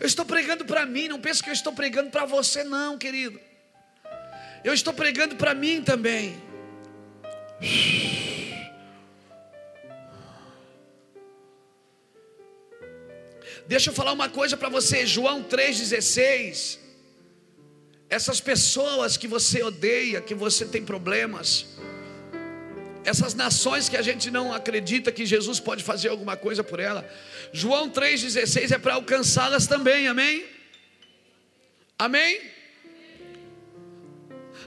S1: Eu estou pregando para mim, não pense que eu estou pregando para você, não, querido. Eu estou pregando para mim também. Deixa eu falar uma coisa para você, João 3,16. Essas pessoas que você odeia, que você tem problemas, essas nações que a gente não acredita que Jesus pode fazer alguma coisa por ela. João 3,16 é para alcançá-las também, amém? Amém?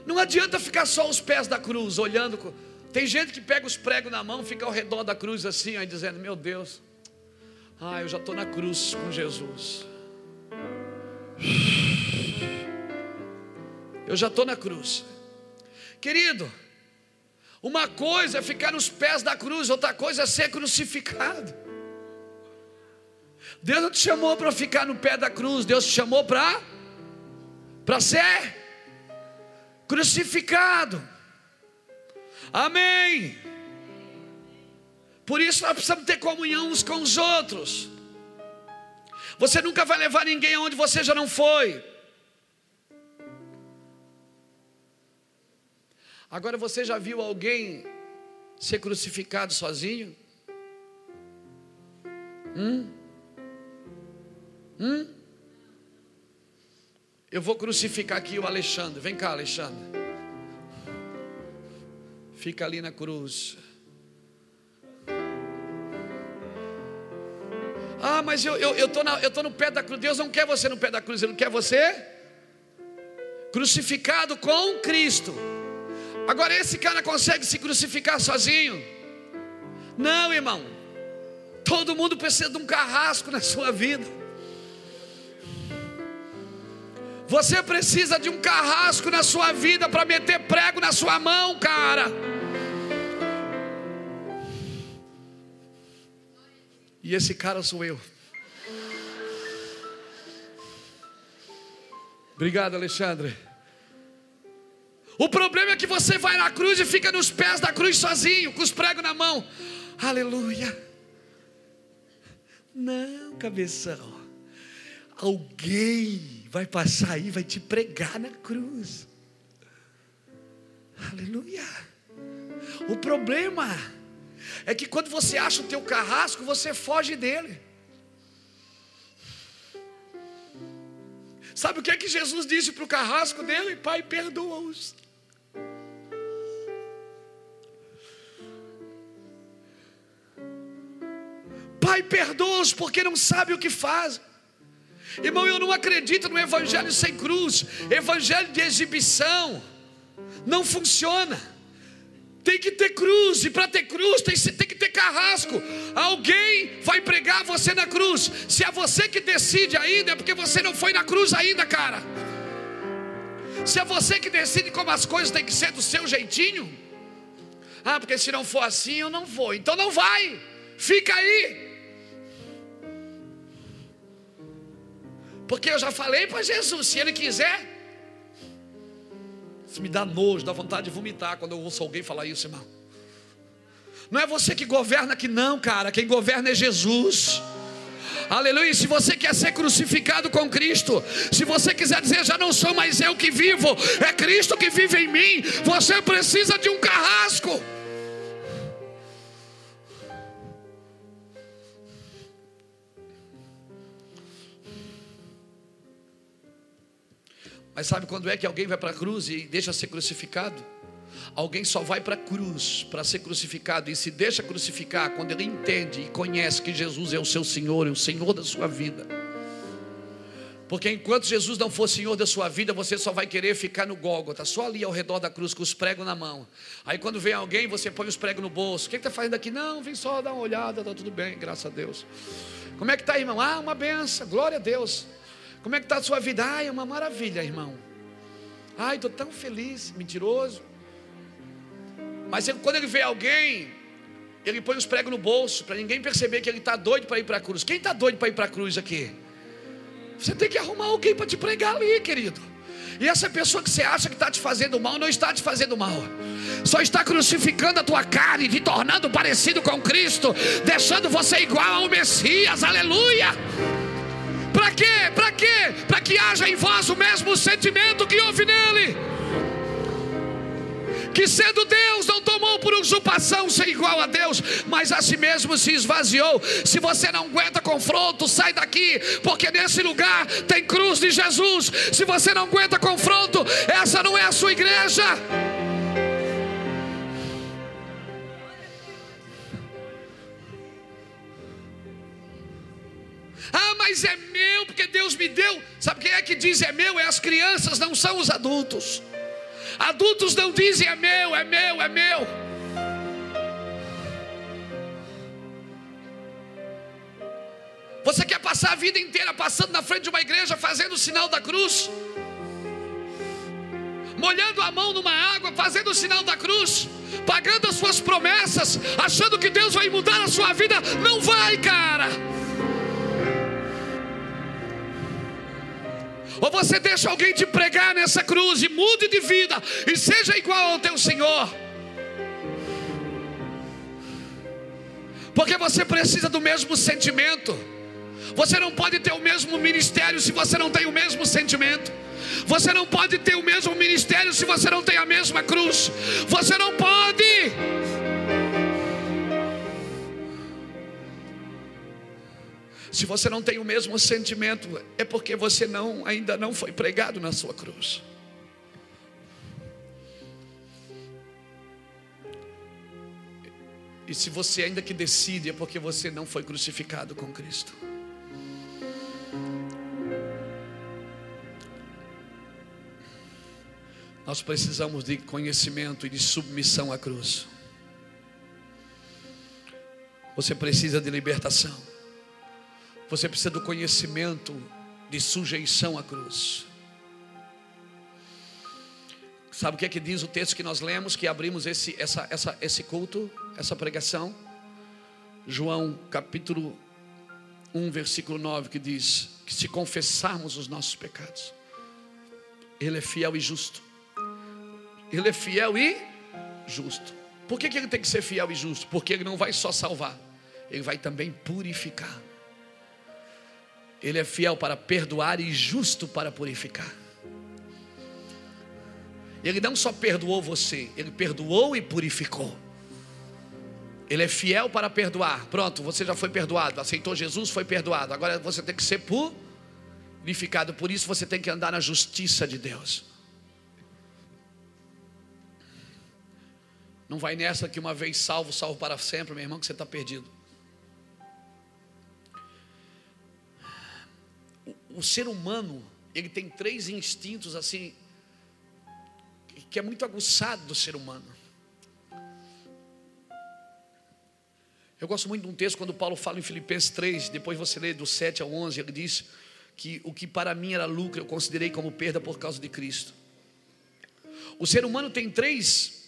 S1: Não adianta ficar só os pés da cruz, olhando. Tem gente que pega os pregos na mão, fica ao redor da cruz assim, aí dizendo: Meu Deus, ah, eu já estou na cruz com Jesus. Eu já estou na cruz, querido. Uma coisa é ficar nos pés da cruz, outra coisa é ser crucificado. Deus não te chamou para ficar no pé da cruz, Deus te chamou para para ser crucificado. Amém. Por isso nós precisamos ter comunhão uns com os outros. Você nunca vai levar ninguém aonde você já não foi. Agora você já viu alguém ser crucificado sozinho? Hum? Hum? Eu vou crucificar aqui o Alexandre. Vem cá, Alexandre. Fica ali na cruz. Ah, mas eu estou eu, tô eu tô no pé da cruz. Deus não quer você no pé da cruz, Ele não quer você crucificado com Cristo. Agora esse cara consegue se crucificar sozinho? Não, irmão. Todo mundo precisa de um carrasco na sua vida. Você precisa de um carrasco na sua vida para meter prego na sua mão, cara. E esse cara sou eu. Obrigado, Alexandre. O problema é que você vai na cruz e fica nos pés da cruz sozinho, com os pregos na mão. Aleluia. Não, cabeção. Alguém vai passar aí, vai te pregar na cruz. Aleluia. O problema é que quando você acha o teu carrasco, você foge dele. Sabe o que é que Jesus disse para o carrasco dele? Pai, perdoa-os. Pai, perdoa-os porque não sabe o que fazem. Irmão, eu não acredito no evangelho sem cruz. Evangelho de exibição não funciona. Tem que ter cruz, e para ter cruz tem, tem, que ter carrasco. Alguém vai pregar você na cruz. Se é você que decide ainda, é porque você não foi na cruz ainda, cara. Se é você que decide como as coisas têm que ser do seu jeitinho, ah, porque se não for assim eu não vou. Então não vai, fica aí. Porque eu já falei para Jesus, se ele quiser. Isso me dá nojo, dá vontade de vomitar quando eu ouço alguém falar isso, irmão. Não é você que governa aqui, não, cara. Quem governa é Jesus. Aleluia. Se você quer ser crucificado com Cristo, se você quiser dizer, já não sou mais eu que vivo, é Cristo que vive em mim, você precisa de um carrasco. Mas sabe quando é que alguém vai para a cruz e deixa ser crucificado? Alguém só vai para a cruz para ser crucificado e se deixa crucificar quando ele entende e conhece que Jesus é o seu Senhor, é o Senhor da sua vida. Porque enquanto Jesus não for Senhor da sua vida, você só vai querer ficar no Gólgota, só ali ao redor da cruz, com os pregos na mão. Aí quando vem alguém, você põe os pregos no bolso. O que está fazendo aqui? Não, vem só dar uma olhada, está tudo bem, graças a Deus. Como é que está, irmão? Ah, uma benção, glória a Deus. Como é que está a sua vida? Ah, é uma maravilha, irmão. Ai, estou tão feliz, mentiroso. Mas ele, quando ele vê alguém, ele põe os pregos no bolso, para ninguém perceber que ele está doido para ir para a cruz. Quem está doido para ir para a cruz aqui? Você tem que arrumar alguém para te pregar ali, querido. E essa pessoa que você acha que está te fazendo mal, não está te fazendo mal. Só está crucificando a tua carne, te tornando parecido com Cristo, deixando você igual ao Messias. Aleluia! Para quê? Para quê? Para que haja em vós o mesmo sentimento que houve nele que sendo Deus não tomou por usurpação ser igual a Deus, mas a si mesmo se esvaziou. Se você não aguenta confronto, sai daqui, porque nesse lugar tem cruz de Jesus. Se você não aguenta confronto, essa não é a sua igreja. Ah, mas é meu, porque Deus me deu. Sabe quem é que diz é meu? É as crianças, não são os adultos. Adultos não dizem é meu, é meu, é meu. Você quer passar a vida inteira passando na frente de uma igreja fazendo o sinal da cruz? Molhando a mão numa água, fazendo o sinal da cruz, pagando as suas promessas, achando que Deus vai mudar a sua vida? Não vai, cara. Ou você deixa alguém te pregar nessa cruz e mude de vida e seja igual ao teu Senhor. Porque você precisa do mesmo sentimento. Você não pode ter o mesmo ministério se você não tem o mesmo sentimento. Você não pode ter o mesmo ministério se você não tem a mesma cruz. Você não pode. Se você não tem o mesmo sentimento, é porque você não ainda não foi pregado na sua cruz. E se você ainda que decide, é porque você não foi crucificado com Cristo. Nós precisamos de conhecimento e de submissão à cruz. Você precisa de libertação. Você precisa do conhecimento de sujeição à cruz. Sabe o que é que diz o texto que nós lemos, que abrimos esse, essa, essa, esse culto, essa pregação? João capítulo 1, versículo 9, que diz: que se confessarmos os nossos pecados, Ele é fiel e justo. Ele é fiel e justo. Por que, que ele tem que ser fiel e justo? Porque ele não vai só salvar, ele vai também purificar. Ele é fiel para perdoar e justo para purificar. Ele não só perdoou você, ele perdoou e purificou. Ele é fiel para perdoar. Pronto, você já foi perdoado, aceitou Jesus, foi perdoado. Agora você tem que ser purificado. Por isso você tem que andar na justiça de Deus. Não vai nessa que uma vez salvo, salvo para sempre, meu irmão, que você está perdido. O ser humano, ele tem três instintos assim, que é muito aguçado do ser humano. Eu gosto muito de um texto quando Paulo fala em Filipenses 3, depois você lê do 7 ao 11, ele diz que o que para mim era lucro eu considerei como perda por causa de Cristo. O ser humano tem três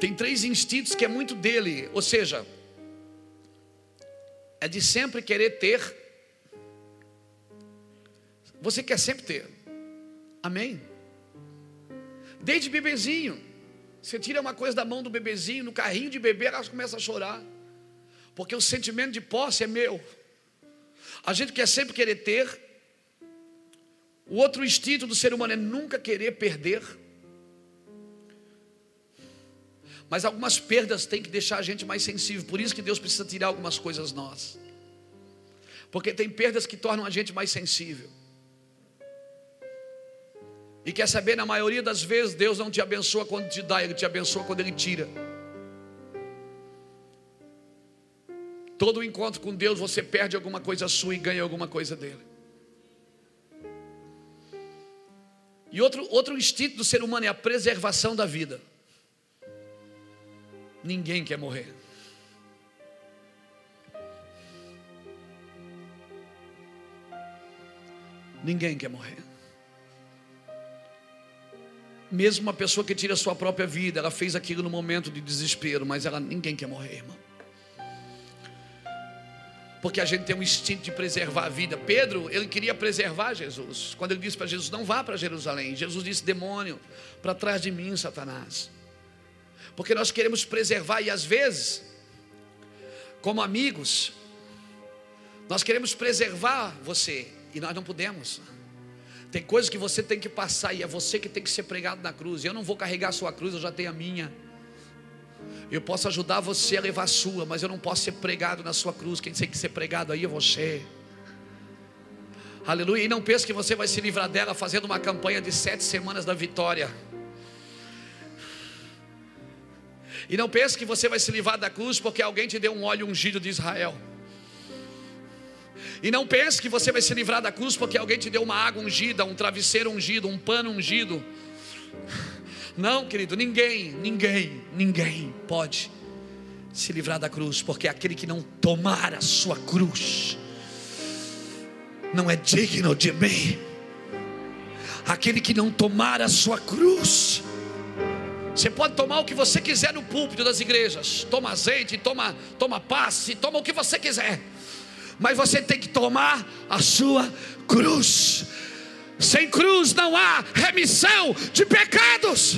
S1: tem três instintos que é muito dele, ou seja, é de sempre querer ter você quer sempre ter. Amém? Desde bebezinho. Você tira uma coisa da mão do bebezinho, no carrinho de bebê, elas começam a chorar. Porque o sentimento de posse é meu. A gente quer sempre querer ter. O outro instinto do ser humano é nunca querer perder. Mas algumas perdas têm que deixar a gente mais sensível. Por isso que Deus precisa tirar algumas coisas nós. Porque tem perdas que tornam a gente mais sensível. E quer saber, na maioria das vezes, Deus não te abençoa quando te dá, Ele te abençoa quando Ele tira. Todo encontro com Deus você perde alguma coisa sua e ganha alguma coisa dele. E outro, outro instinto do ser humano é a preservação da vida. Ninguém quer morrer. Ninguém quer morrer. Mesmo uma pessoa que tira a sua própria vida, ela fez aquilo no momento de desespero, mas ela ninguém quer morrer, irmão. Porque a gente tem um instinto de preservar a vida. Pedro, ele queria preservar Jesus. Quando ele disse para Jesus: Não vá para Jerusalém. Jesus disse: Demônio, para trás de mim, Satanás. Porque nós queremos preservar, e às vezes, como amigos, nós queremos preservar você, e nós não podemos. Tem coisas que você tem que passar, e é você que tem que ser pregado na cruz. Eu não vou carregar a sua cruz, eu já tenho a minha. Eu posso ajudar você a levar a sua, mas eu não posso ser pregado na sua cruz. Quem tem que ser pregado aí é você. Aleluia. E não pense que você vai se livrar dela fazendo uma campanha de sete semanas da vitória. E não pense que você vai se livrar da cruz porque alguém te deu um óleo ungido de Israel. E não pense que você vai se livrar da cruz porque alguém te deu uma água ungida, um travesseiro ungido, um pano ungido. Não, querido, ninguém, ninguém, ninguém pode se livrar da cruz, porque aquele que não tomar a sua cruz não é digno de mim. Aquele que não tomar a sua cruz você pode tomar o que você quiser no púlpito das igrejas. Toma azeite, toma, toma passe, toma o que você quiser. Mas você tem que tomar a sua cruz. Sem cruz não há remissão de pecados.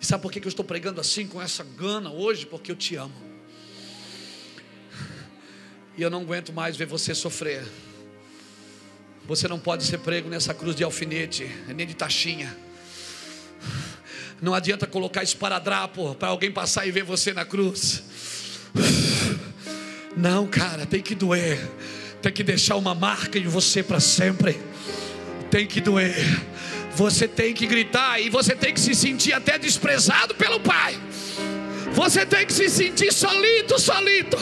S1: E sabe por que eu estou pregando assim, com essa gana hoje? Porque eu te amo. E eu não aguento mais ver você sofrer. Você não pode ser prego nessa cruz de alfinete, nem de taxinha. Não adianta colocar esparadrapo para alguém passar e ver você na cruz. Não, cara, tem que doer. Tem que deixar uma marca em você para sempre. Tem que doer. Você tem que gritar e você tem que se sentir até desprezado pelo Pai. Você tem que se sentir solito, solito.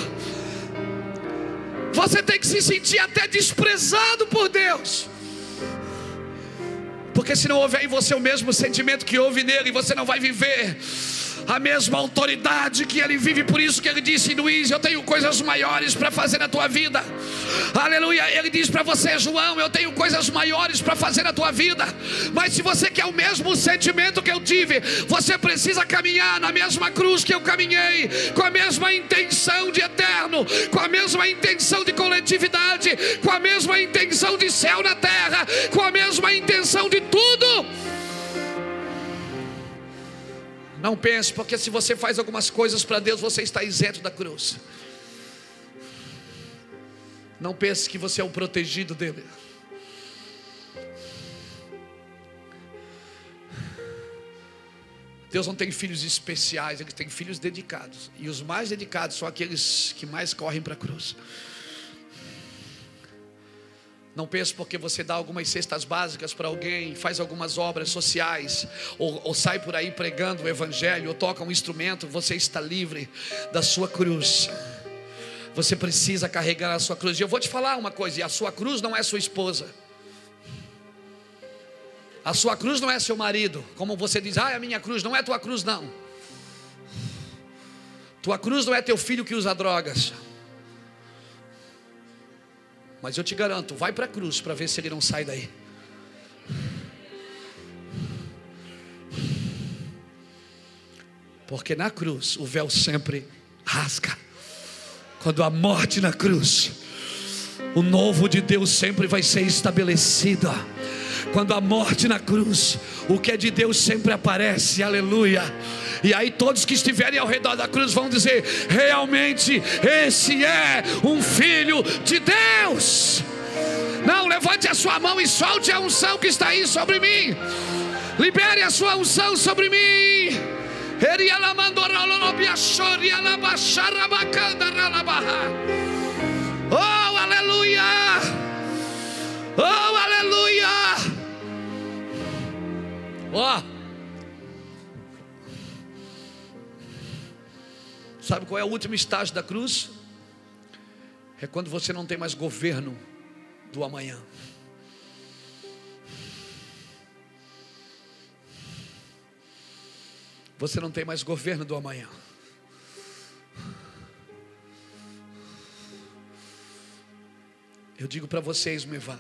S1: Você tem que se sentir até desprezado por Deus. Porque se não houver em você o mesmo sentimento que houve nele, você não vai viver a mesma autoridade que ele vive, por isso que ele disse, Luiz, eu tenho coisas maiores para fazer na tua vida. Aleluia. Ele diz para você, João, eu tenho coisas maiores para fazer na tua vida. Mas se você quer o mesmo sentimento que eu tive, você precisa caminhar na mesma cruz que eu caminhei, com a mesma intenção de eterno, com a mesma intenção de coletividade, com a mesma intenção de céu na terra, com a mesma intenção de tudo. Não pense, porque se você faz algumas coisas para Deus, você está isento da cruz. Não pense que você é o protegido dele. Deus não tem filhos especiais, Ele tem filhos dedicados. E os mais dedicados são aqueles que mais correm para a cruz. Não pense porque você dá algumas cestas básicas para alguém, faz algumas obras sociais, ou, ou, sai por aí pregando o Evangelho, ou toca um instrumento, você está livre da sua cruz. Você precisa carregar a sua cruz. E eu vou te falar uma coisa: a sua cruz não é sua esposa. A sua cruz não é seu marido. Como você diz, ah, a minha cruz. Não é tua cruz, não. Tua cruz não é teu filho que usa drogas. Mas eu te garanto, vai para a cruz para ver se ele não sai daí. Porque na cruz o véu sempre rasga. Quando a morte na cruz, O novo de Deus sempre vai ser estabelecido. Quando a morte na cruz, o que é de Deus sempre aparece, aleluia. E aí todos que estiverem ao redor da cruz vão dizer: realmente esse é um filho de Deus. Não, levante a sua mão e solte a unção que está aí sobre mim. Libere a sua unção sobre mim. Oh, aleluia! Oh, aleluia! Ó. Oh. Sabe qual é o último estágio da cruz? É quando você não tem mais governo do amanhã. Você não tem mais governo do amanhã. Eu digo para vocês, Mevá.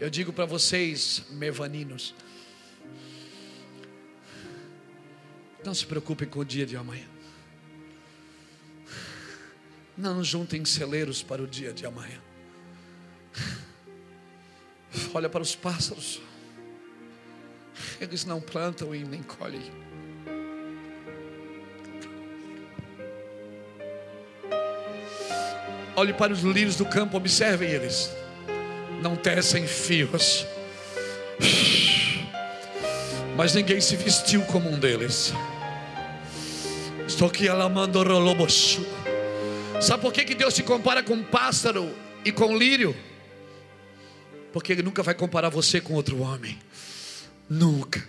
S1: Eu digo para vocês, mevaninos. Não se preocupem com o dia de amanhã. Não juntem celeiros para o dia de amanhã. Olha para os pássaros. Eles não plantam e nem colhem. Olhe para os lírios do campo, observem eles. Não tecem fios. Mas ninguém se vestiu como um deles. Estou aqui alamando rolobosu. Sabe por que, que Deus se compara com pássaro e com lírio? Porque Ele nunca vai comparar você com outro homem. Nunca.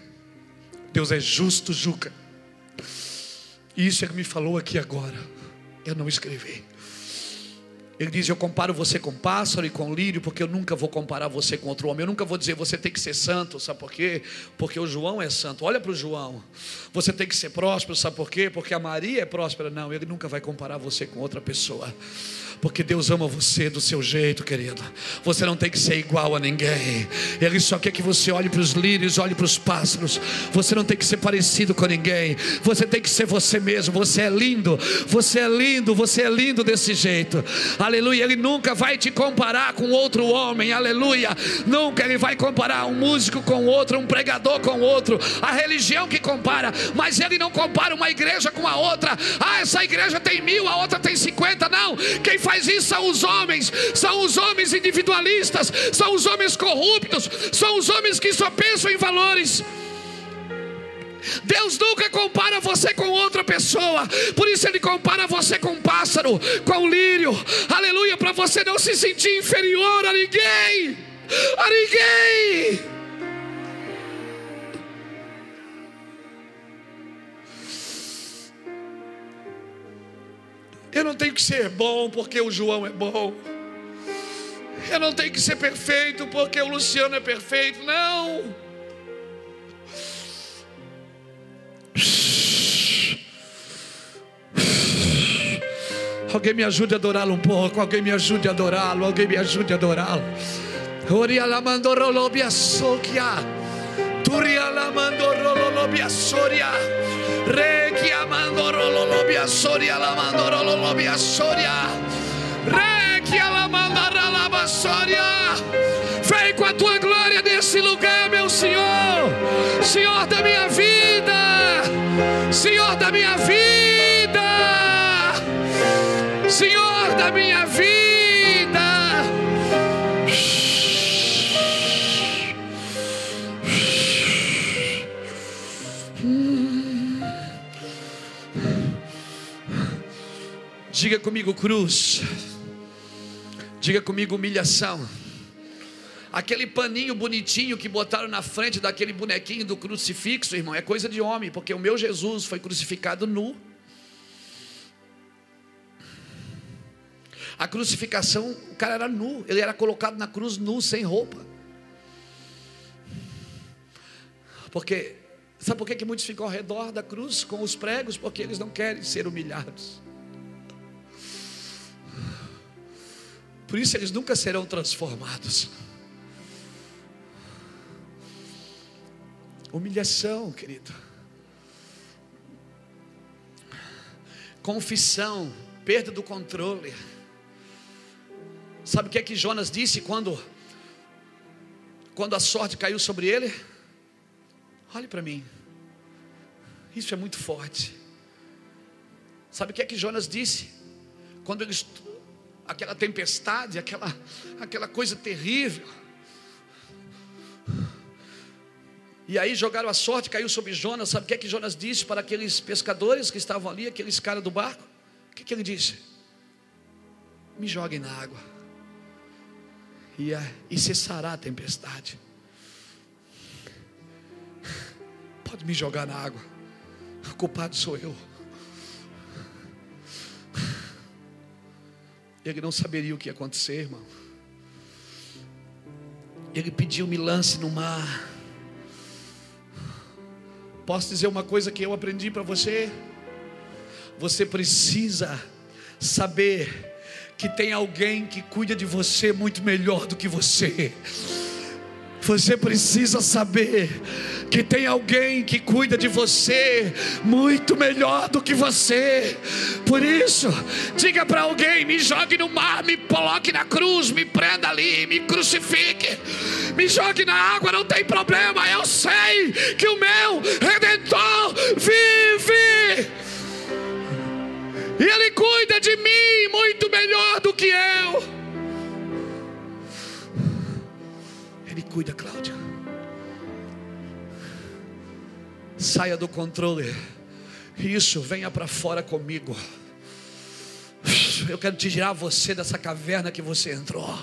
S1: Deus é justo, Juca. Isso Ele me falou aqui agora. Eu não escrevi. Ele diz: Eu comparo você com pássaro e com lírio, porque eu nunca vou comparar você com outro homem. Eu nunca vou dizer você tem que ser santo, sabe por quê? Porque o João é santo. Olha para o João. Você tem que ser próspero, sabe por quê? Porque a Maria é próspera. Não, ele nunca vai comparar você com outra pessoa porque Deus ama você do seu jeito, querido. Você não tem que ser igual a ninguém. Ele só quer que você olhe para os lírios, olhe para os pássaros. Você não tem que ser parecido com ninguém. Você tem que ser você mesmo. Você é lindo. Você é lindo. Você é lindo desse jeito. Aleluia. Ele nunca vai te comparar com outro homem. Aleluia. Nunca ele vai comparar um músico com outro, um pregador com outro. A religião que compara, mas ele não compara uma igreja com a outra. Ah, essa igreja tem mil, a outra tem cinquenta. Não. Quem faz faz isso são os homens, são os homens individualistas, são os homens corruptos, são os homens que só pensam em valores. Deus nunca compara você com outra pessoa, por isso Ele compara você com um pássaro, com um lírio, aleluia, para você não se sentir inferior a ninguém, a ninguém. Eu não tenho que ser bom porque o João é bom. Eu não tenho que ser perfeito porque o Luciano é perfeito. Não. Alguém me ajude a adorá-lo um pouco. Alguém me ajude a adorá-lo. Alguém me ajude a adorá-lo. Oria Vem com a tua glória nesse lugar, meu Senhor. Senhor da minha vida. Senhor da minha vida. Senhor da minha vida. Diga comigo cruz. Diga comigo humilhação. Aquele paninho bonitinho que botaram na frente daquele bonequinho do crucifixo, irmão, é coisa de homem, porque o meu Jesus foi crucificado nu. A crucificação, o cara era nu, ele era colocado na cruz nu, sem roupa. Porque, sabe por que, que muitos ficam ao redor da cruz com os pregos? Porque eles não querem ser humilhados. Por isso eles nunca serão transformados. Humilhação, querido. Confissão, perda do controle. Sabe o que é que Jonas disse quando quando a sorte caiu sobre ele? Olhe para mim. Isso é muito forte. Sabe o que é que Jonas disse? Quando eles aquela tempestade, aquela aquela coisa terrível. E aí jogaram a sorte, caiu sobre Jonas. Sabe o que é que Jonas disse para aqueles pescadores que estavam ali, aqueles caras do barco? O que, é que ele disse? Me joguem na água. E, e cessará a tempestade. Pode me jogar na água. O culpado sou eu. Ele não saberia o que ia acontecer, irmão. Ele pediu me lance no mar. Posso dizer uma coisa que eu aprendi para você? Você precisa saber que tem alguém que cuida de você muito melhor do que você. Você precisa saber que tem alguém que cuida de você muito melhor do que você. Por isso, diga para alguém: me jogue no mar, me coloque na cruz, me prenda ali, me crucifique, me jogue na água, não tem problema. Eu sei que o meu redentor vive. E Ele cuida de mim muito melhor do que eu. Cuida, Cláudia. Saia do controle. Isso, venha para fora comigo. Eu quero te tirar você dessa caverna que você entrou.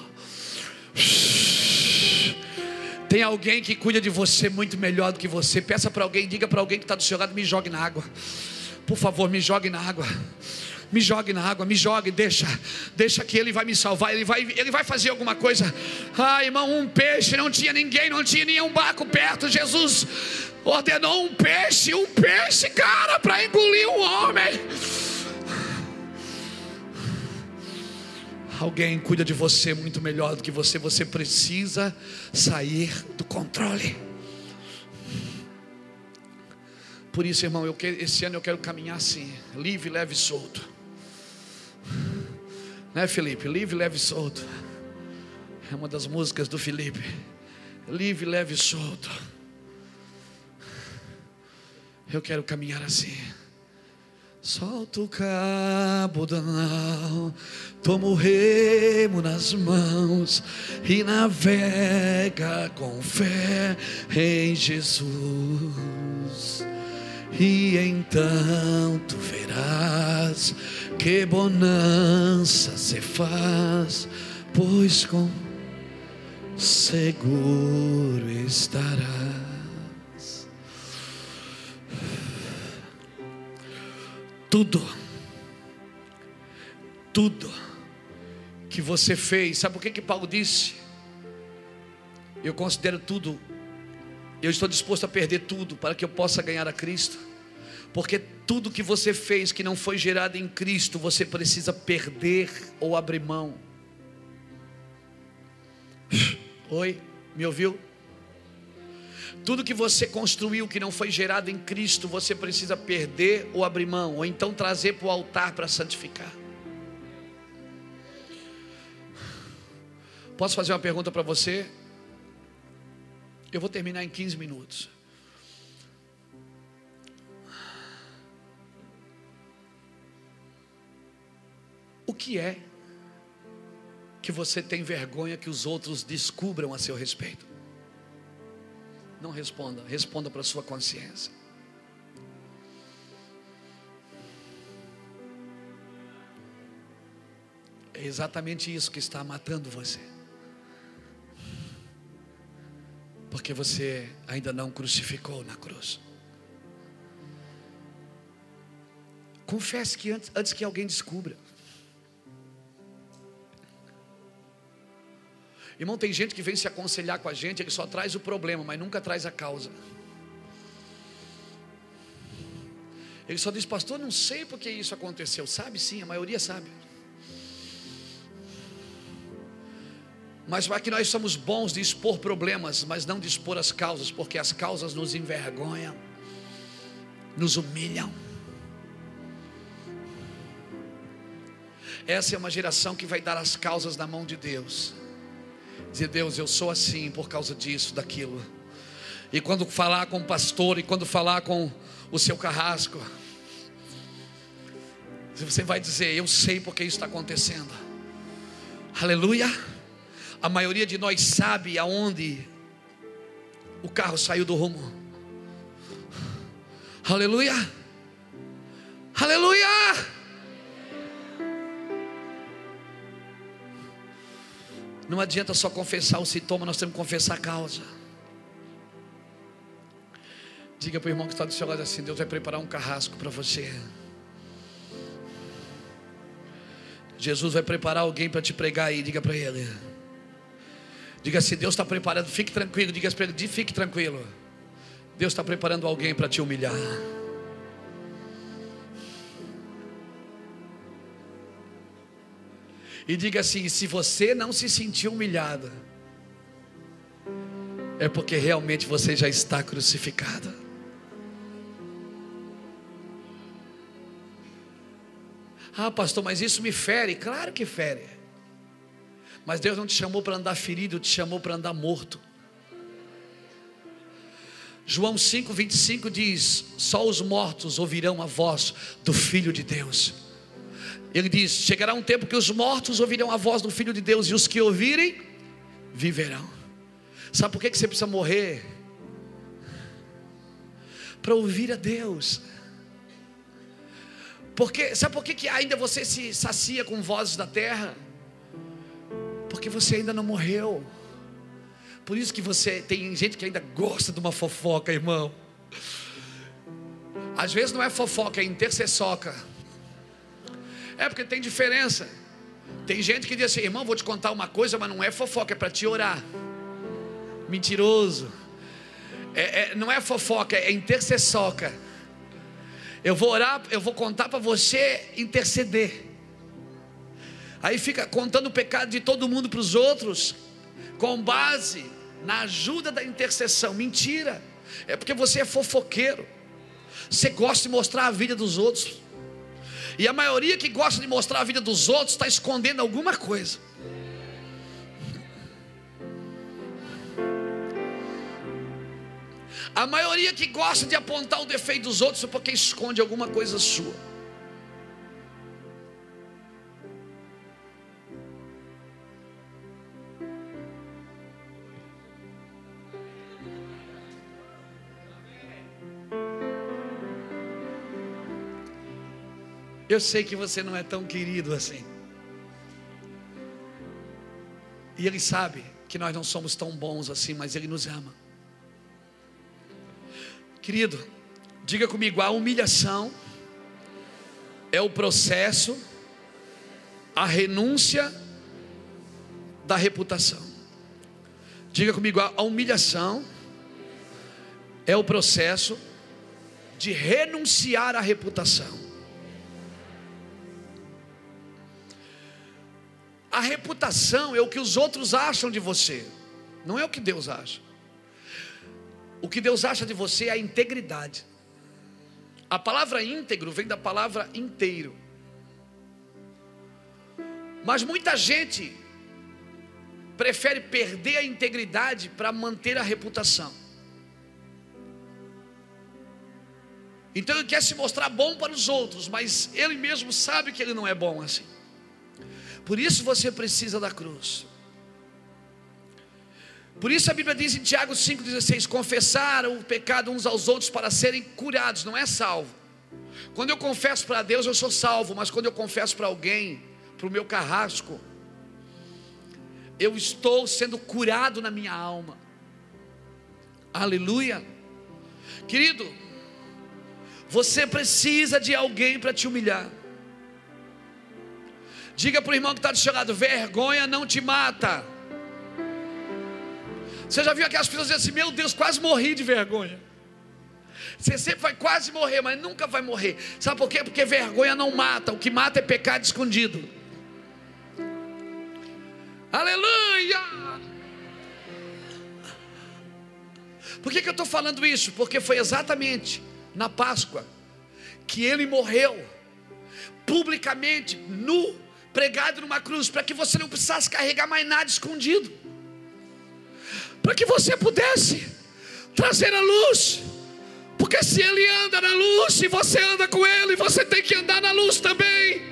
S1: Tem alguém que cuida de você muito melhor do que você. Peça para alguém, diga para alguém que está do seu lado, me jogue na água. Por favor, me jogue na água. Me jogue na água, me jogue, deixa, deixa que ele vai me salvar, ele vai, ele vai fazer alguma coisa. Ah, irmão, um peixe, não tinha ninguém, não tinha nenhum barco perto. Jesus ordenou um peixe, um peixe, cara, para engolir um homem. Alguém cuida de você muito melhor do que você, você precisa sair do controle. Por isso, irmão, quero, esse ano eu quero caminhar assim, livre, leve e solto. Né, Felipe? Livre, leve e solto. É uma das músicas do Felipe. Livre, leve e solto. Eu quero caminhar assim. Solta o cabo da nau, toma o remo nas mãos e navega com fé em Jesus. E então tu verás que bonança se faz, pois com seguro estarás. tudo, tudo que você fez, sabe por que, que Paulo disse? Eu considero tudo, eu estou disposto a perder tudo para que eu possa ganhar a Cristo, porque tudo que você fez que não foi gerado em Cristo, você precisa perder ou abrir mão. Oi, me ouviu? Tudo que você construiu que não foi gerado em Cristo, você precisa perder ou abrir mão, ou então trazer para o altar para santificar. Posso fazer uma pergunta para você? Eu vou terminar em 15 minutos. O que é que você tem vergonha que os outros descubram a seu respeito? Não responda, responda para sua consciência. É exatamente isso que está matando você. Porque você ainda não crucificou na cruz. Confesse que antes, antes que alguém descubra. Irmão, tem gente que vem se aconselhar com a gente, ele só traz o problema, mas nunca traz a causa. Ele só diz, pastor, não sei porque isso aconteceu. Sabe sim, a maioria sabe. Mas aqui nós somos bons de expor problemas, mas não de expor as causas, porque as causas nos envergonham, nos humilham. Essa é uma geração que vai dar as causas na mão de Deus. Dizer, Deus, eu sou assim por causa disso, daquilo. E quando falar com o pastor, e quando falar com o seu carrasco, você vai dizer, eu sei porque isso está acontecendo. Aleluia. A maioria de nós sabe aonde o carro saiu do rumo. Aleluia. Aleluia. Não adianta só confessar o sintoma, nós temos que confessar a causa. Diga para o irmão que está do seu lado assim: Deus vai preparar um carrasco para você. Jesus vai preparar alguém para te pregar aí, diga para ele. Diga assim: Deus está preparando, fique tranquilo. Diga para ele: fique tranquilo. Deus está preparando alguém para te humilhar. E diga assim: se você não se sentir humilhado, é porque realmente você já está crucificado. Ah, pastor, mas isso me fere. Claro que fere. Mas Deus não te chamou para andar ferido, te chamou para andar morto. João 5,25 diz: Só os mortos ouvirão a voz do Filho de Deus. Ele diz: Chegará um tempo que os mortos ouvirão a voz do Filho de Deus, e os que ouvirem, viverão. Sabe por que você precisa morrer? Para ouvir a Deus. Porque, sabe por que, que ainda você se sacia com vozes da terra? Porque você ainda não morreu. Por isso que você tem gente que ainda gosta de uma fofoca, irmão. Às vezes não é fofoca, é intercessoca. É porque tem diferença. Tem gente que diz assim, irmão, vou te contar uma coisa, mas não é fofoca, é para te orar. Mentiroso. É, é, não é fofoca, é intercessoca. Eu vou orar, eu vou contar para você interceder. Aí fica contando o pecado de todo mundo para os outros, com base na ajuda da intercessão. Mentira. É porque você é fofoqueiro. Você gosta de mostrar a vida dos outros. E a maioria que gosta de mostrar a vida dos outros está escondendo alguma coisa. A maioria que gosta de apontar o defeito dos outros é porque esconde alguma coisa sua. Eu sei que você não é tão querido assim. E Ele sabe que nós não somos tão bons assim, mas Ele nos ama. Querido, diga comigo: a humilhação é o processo, a renúncia da reputação. Diga comigo: a humilhação é o processo de renunciar à reputação. A reputação é o que os outros acham de você, não é o que Deus acha. O que Deus acha de você é a integridade. A palavra íntegro vem da palavra inteiro. Mas muita gente prefere perder a integridade para manter a reputação. Então ele quer se mostrar bom para os outros, mas ele mesmo sabe que ele não é bom assim. Por isso você precisa da cruz. Por isso a Bíblia diz em Tiago 5,16: confessaram o pecado uns aos outros para serem curados, não é salvo. Quando eu confesso para Deus, eu sou salvo, mas quando eu confesso para alguém, para o meu carrasco, eu estou sendo curado na minha alma. Aleluia. Querido, você precisa de alguém para te humilhar. Diga para o irmão que está do seu lado: vergonha não te mata. Você já viu aquelas pessoas dizendo assim: Meu Deus, quase morri de vergonha. Você sempre vai quase morrer, mas nunca vai morrer. Sabe por quê? Porque vergonha não mata. O que mata é pecado escondido. Aleluia! Por que, que eu estou falando isso? Porque foi exatamente na Páscoa que ele morreu, publicamente, nu, pregado numa cruz para que você não precisasse carregar mais nada escondido, para que você pudesse trazer a luz. Porque se ele anda na luz, e você anda com ele, você tem que andar na luz também.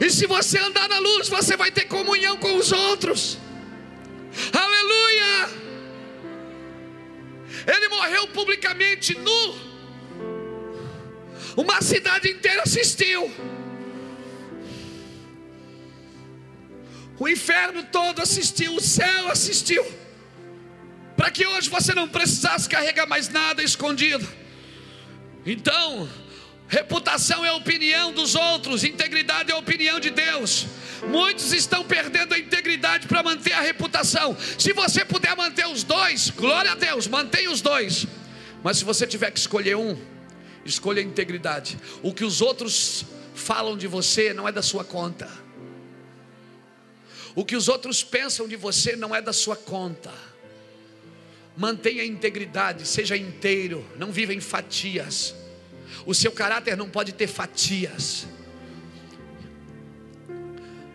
S1: E se você andar na luz, você vai ter comunhão com os outros. Aleluia! Ele morreu publicamente nu. Uma cidade inteira assistiu. O inferno todo assistiu, o céu assistiu. Para que hoje você não precisasse carregar mais nada escondido. Então, reputação é opinião dos outros, integridade é opinião de Deus. Muitos estão perdendo a integridade para manter a reputação. Se você puder manter os dois, glória a Deus, mantenha os dois. Mas se você tiver que escolher um, escolha a integridade. O que os outros falam de você não é da sua conta. O que os outros pensam de você não é da sua conta. Mantenha a integridade, seja inteiro, não viva em fatias. O seu caráter não pode ter fatias.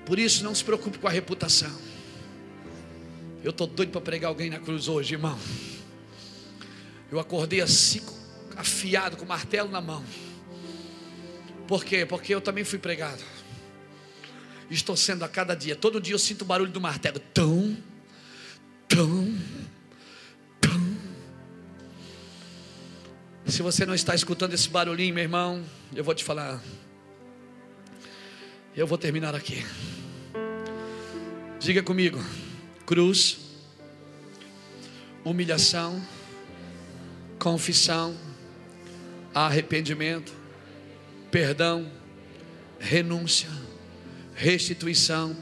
S1: Por isso, não se preocupe com a reputação. Eu estou doido para pregar alguém na cruz hoje, irmão. Eu acordei assim, afiado, com o martelo na mão. Por quê? Porque eu também fui pregado. Estou sendo a cada dia. Todo dia eu sinto o barulho do martelo. Tão, tão, tão. Se você não está escutando esse barulhinho, meu irmão, eu vou te falar. Eu vou terminar aqui. Diga comigo: cruz, humilhação, confissão, arrependimento, perdão, renúncia, restituição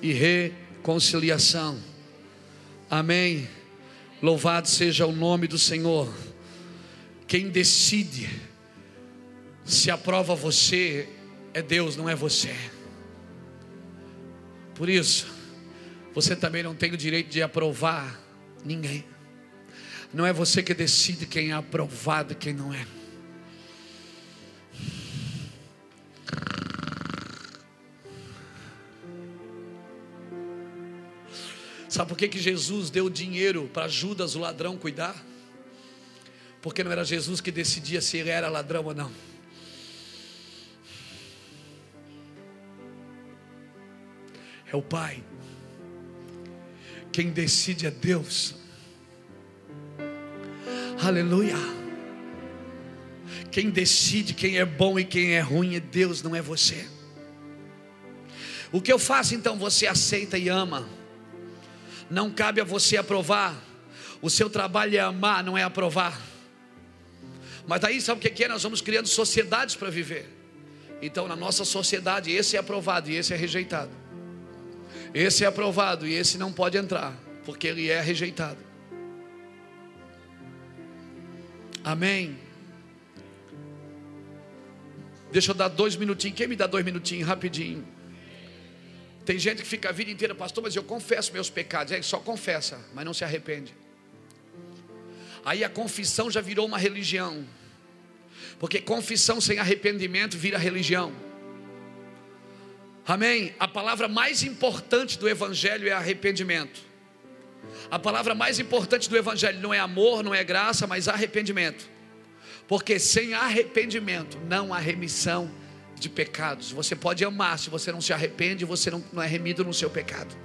S1: e reconciliação. Amém. Louvado seja o nome do Senhor. Quem decide se aprova você é Deus, não é você. Por isso, você também não tem o direito de aprovar ninguém. Não é você que decide quem é aprovado e quem não é. Sabe por que, que Jesus deu dinheiro para Judas, o ladrão, cuidar? Porque não era Jesus que decidia se ele era ladrão ou não. é o Pai. Quem decide é Deus. Aleluia. Quem decide quem é bom e quem é ruim é Deus, não é você. O que eu faço então você aceita e ama. Não cabe a você aprovar. O seu trabalho é amar, não é aprovar. Mas daí sabe o que é? Nós vamos criando sociedades para viver. Então, na nossa sociedade, esse é aprovado e esse é rejeitado. Esse é aprovado e esse não pode entrar, porque ele é rejeitado. Amém. Deixa eu dar dois minutinhos. Quem me dá dois minutinhos rapidinho? Tem gente que fica a vida inteira, pastor, mas eu confesso meus pecados. É, só confessa, mas não se arrepende. Aí a confissão já virou uma religião. Porque confissão sem arrependimento vira religião. Amém? A palavra mais importante do Evangelho é arrependimento. A palavra mais importante do Evangelho não é amor, não é graça, mas arrependimento. Porque sem arrependimento não há remissão de pecados. Você pode amar, se você não se arrepende, você não, não é remido no seu pecado.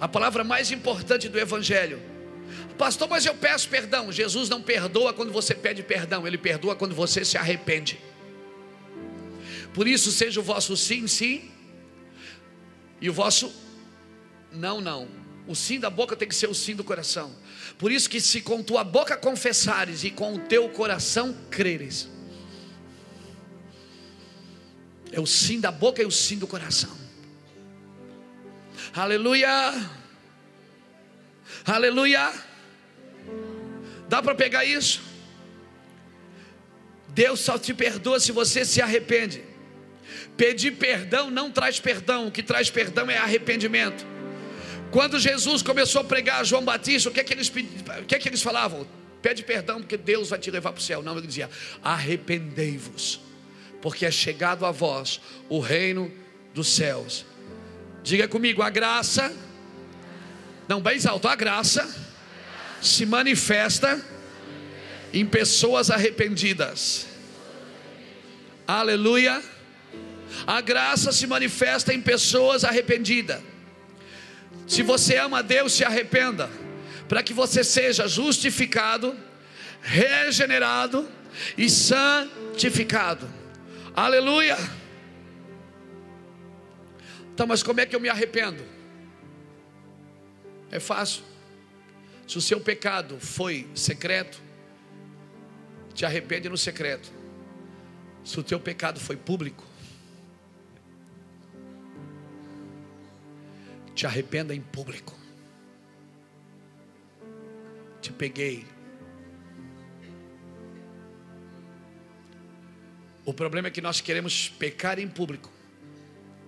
S1: A palavra mais importante do Evangelho, pastor, mas eu peço perdão. Jesus não perdoa quando você pede perdão, ele perdoa quando você se arrepende. Por isso, seja o vosso sim, sim, e o vosso não, não. O sim da boca tem que ser o sim do coração. Por isso que se com tua boca confessares e com o teu coração creres. É o sim da boca e o sim do coração. Aleluia. Aleluia. Dá para pegar isso? Deus só te perdoa se você se arrepende. Pedir perdão não traz perdão, o que traz perdão é arrependimento. Quando Jesus começou a pregar a João Batista, o que é que eles, o que é que eles falavam? Pede perdão porque Deus vai te levar para o céu. Não, ele dizia: arrependei-vos, porque é chegado a vós o reino dos céus. Diga comigo, a graça, não, bem alto, a graça se manifesta em pessoas arrependidas. Aleluia. A graça se manifesta em pessoas arrependidas. Se você ama Deus, se arrependa, para que você seja justificado, regenerado e santificado. Aleluia. Então, mas como é que eu me arrependo? É fácil. Se o seu pecado foi secreto, te arrepende no secreto. Se o teu pecado foi público, te arrependa em público. Te peguei. O problema é que nós queremos pecar em público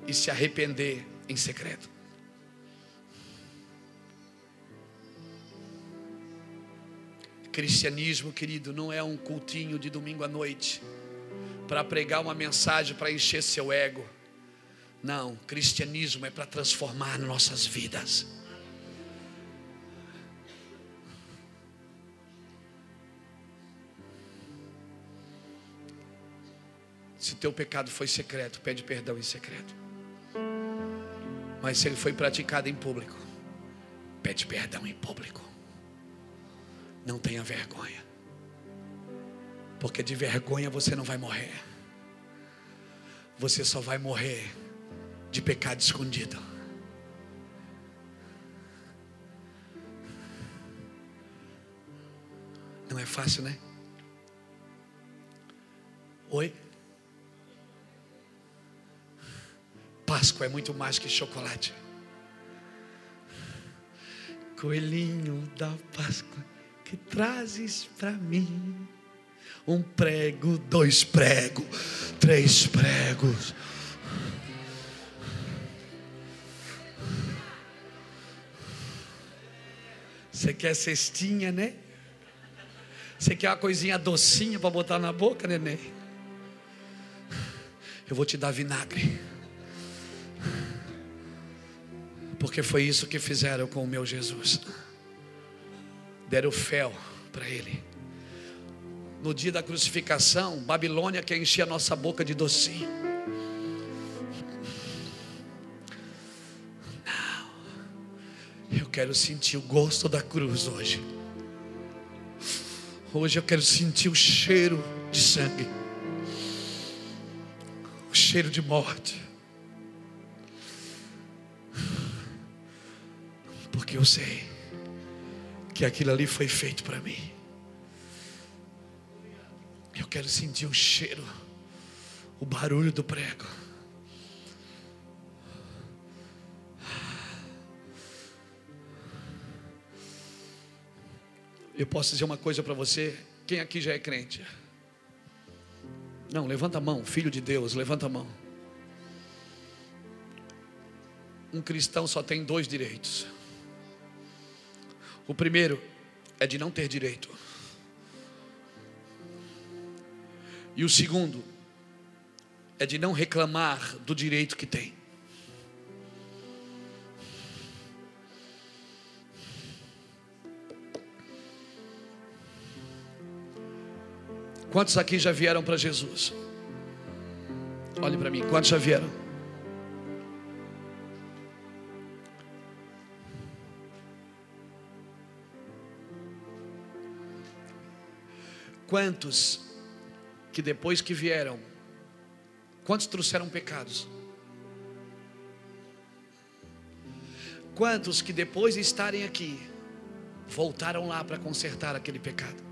S1: e se arrepender em secreto. Cristianismo, querido, não é um cultinho de domingo à noite para pregar uma mensagem para encher seu ego. Não, cristianismo é para transformar nossas vidas. Se teu pecado foi secreto, pede perdão em secreto. Mas se ele foi praticado em público, pede perdão em público. Não tenha vergonha. Porque de vergonha você não vai morrer. Você só vai morrer de pecado escondido. Não é fácil, né? Oi? Páscoa é muito mais que chocolate. Coelhinho da Páscoa que trazes para mim um prego, dois pregos, três pregos. Você quer cestinha, né? Você quer uma coisinha docinha para botar na boca, neném? Eu vou te dar vinagre. Porque foi isso que fizeram com o meu Jesus. Deram fel para ele no dia da crucificação, Babilônia quer encher a nossa boca de docinho. Não, eu quero sentir o gosto da cruz hoje. Hoje eu quero sentir o cheiro de sangue, o cheiro de morte. Porque eu sei que aquilo ali foi feito para mim. Eu quero sentir o cheiro, o barulho do prego. Eu posso dizer uma coisa para você? Quem aqui já é crente? Não, levanta a mão, filho de Deus, levanta a mão. Um cristão só tem dois direitos. O primeiro é de não ter direito. E o segundo é de não reclamar do direito que tem. Quantos aqui já vieram para Jesus? Olhe para mim, quantos já vieram? Quantos que depois que vieram, quantos trouxeram pecados? Quantos que depois de estarem aqui, voltaram lá para consertar aquele pecado?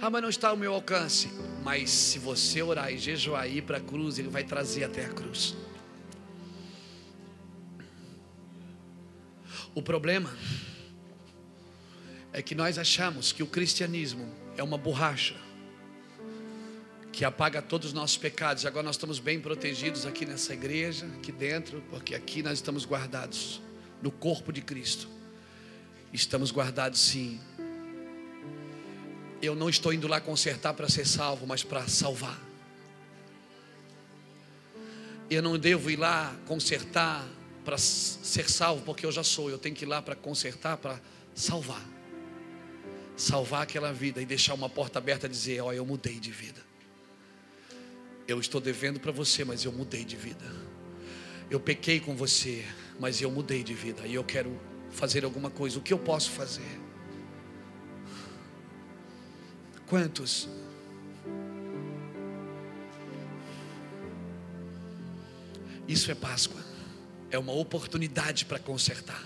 S1: Ah, mas não está ao meu alcance. Mas se você orar e jejuar ir para a cruz, Ele vai trazer até a cruz. O problema é que nós achamos que o cristianismo é uma borracha que apaga todos os nossos pecados. Agora nós estamos bem protegidos aqui nessa igreja, aqui dentro, porque aqui nós estamos guardados no corpo de Cristo. Estamos guardados sim. Eu não estou indo lá consertar para ser salvo, mas para salvar. Eu não devo ir lá consertar para ser salvo, porque eu já sou. Eu tenho que ir lá para consertar, para salvar. Salvar aquela vida e deixar uma porta aberta e dizer: Ó, oh, eu mudei de vida. Eu estou devendo para você, mas eu mudei de vida. Eu pequei com você, mas eu mudei de vida. E eu quero fazer alguma coisa. O que eu posso fazer? Quantos? Isso é Páscoa. É uma oportunidade para consertar.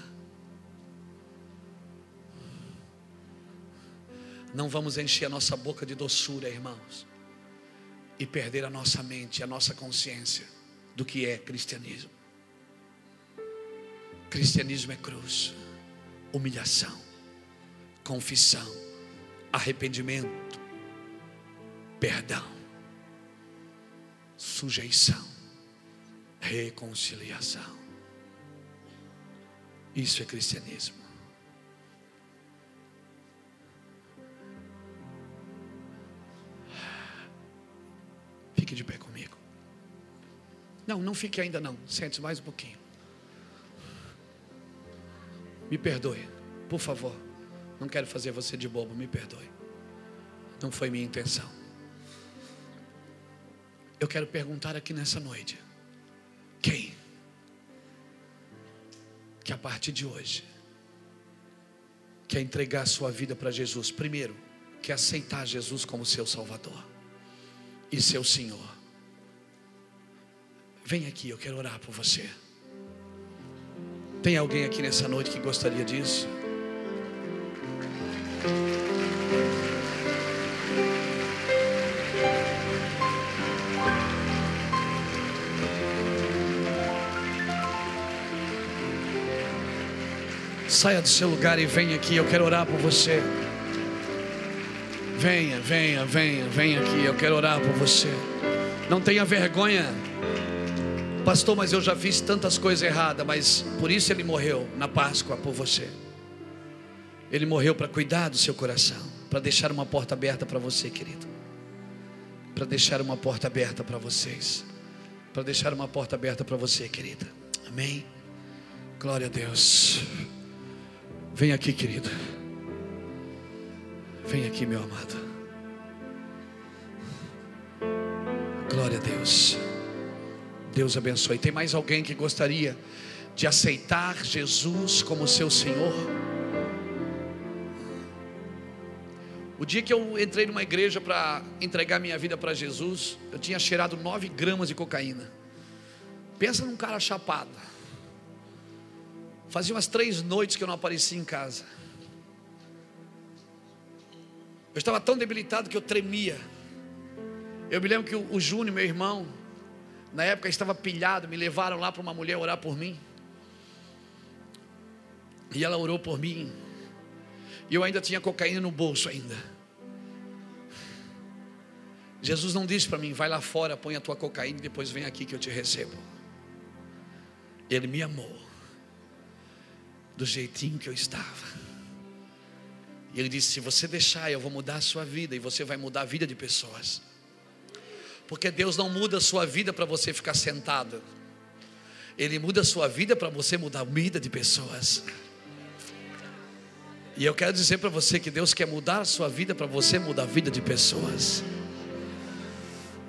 S1: Não vamos encher a nossa boca de doçura, irmãos, e perder a nossa mente, a nossa consciência do que é cristianismo. Cristianismo é cruz, humilhação, confissão, arrependimento, perdão, sujeição, reconciliação. Isso é cristianismo. Fique de pé comigo. Não, não fique ainda não. Sente mais um pouquinho. Me perdoe, por favor. Não quero fazer você de bobo, me perdoe. Não foi minha intenção. Eu quero perguntar aqui nessa noite: quem que a partir de hoje quer entregar a sua vida para Jesus? Primeiro, quer aceitar Jesus como seu Salvador e seu Senhor. Vem aqui, eu quero orar por você. Tem alguém aqui nessa noite que gostaria disso? Saia do seu lugar e venha aqui, eu quero orar por você. Venha, venha, venha, venha aqui, eu quero orar por você. Não tenha vergonha, pastor, mas eu já fiz tantas coisas erradas, mas por isso ele morreu na Páscoa por você. Ele morreu para cuidar do seu coração, para deixar uma porta aberta para você, querido. Para deixar uma porta aberta para vocês. Para deixar uma porta aberta para você, querida. Amém. Glória a Deus. Vem aqui, querido. Vem aqui, meu amado. Glória a Deus. Deus abençoe. Tem mais alguém que gostaria de aceitar Jesus como seu Senhor? O dia que eu entrei numa igreja para entregar minha vida para Jesus, eu tinha cheirado nove gramas de cocaína. Pensa num cara chapado. Fazia umas três noites que eu não aparecia em casa. Eu estava tão debilitado que eu tremia. Eu me lembro que o, o Júnior, meu irmão, na época estava pilhado, me levaram lá para uma mulher orar por mim. E ela orou por mim. E eu ainda tinha cocaína no bolso ainda. Jesus não disse para mim, vai lá fora, põe a tua cocaína e depois vem aqui que eu te recebo. Ele me amou do jeitinho que eu estava. E ele disse: Se você deixar, eu vou mudar a sua vida e você vai mudar a vida de pessoas. Porque Deus não muda a sua vida para você ficar sentado, Ele muda a sua vida para você mudar a vida de pessoas. E eu quero dizer para você que Deus quer mudar a sua vida para você mudar a vida de pessoas.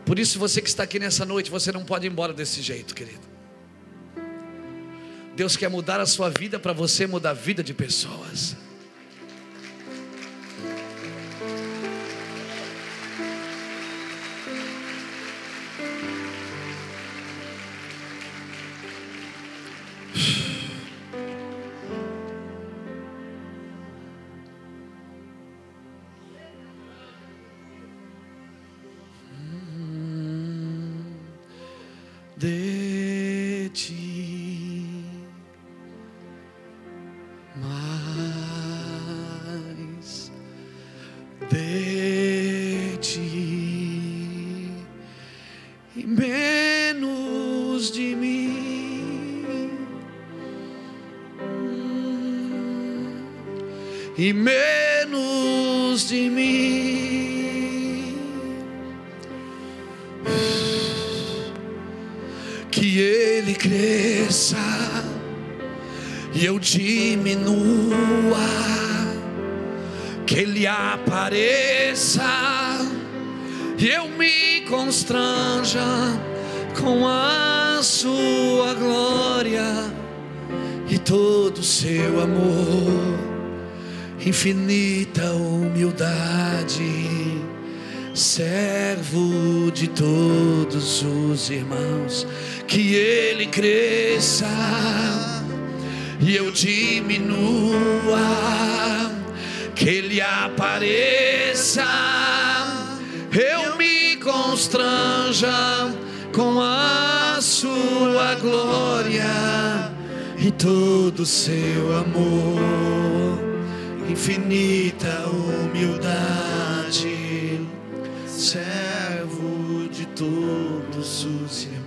S1: Por isso, você que está aqui nessa noite, você não pode ir embora desse jeito, querido. Deus quer mudar a sua vida para você mudar a vida de pessoas. E menos de mim. Que ele cresça e eu diminua, que ele apareça e eu me constranja com a sua glória e todo o seu amor, infinita humildade, servo de todos os irmãos, que ele cresça e eu diminua, que ele apareça, eu me constranja com a sua glória e todo o seu amor, infinita humildade, servo de todos os irmãos.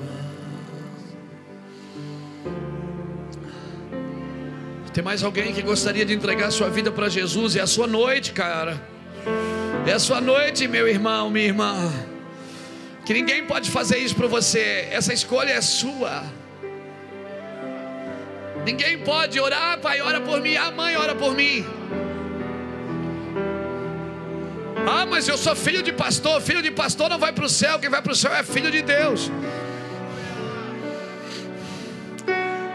S1: Tem mais alguém que gostaria de entregar sua vida para Jesus? É a sua noite, cara. É a sua noite, meu irmão, minha irmã. Que ninguém pode fazer isso para você. Essa escolha é sua. Ninguém pode orar, pai, ora por mim. Ah, mãe, ora por mim. Ah, mas eu sou filho de pastor. Filho de pastor não vai para o céu. Quem vai para o céu é filho de Deus.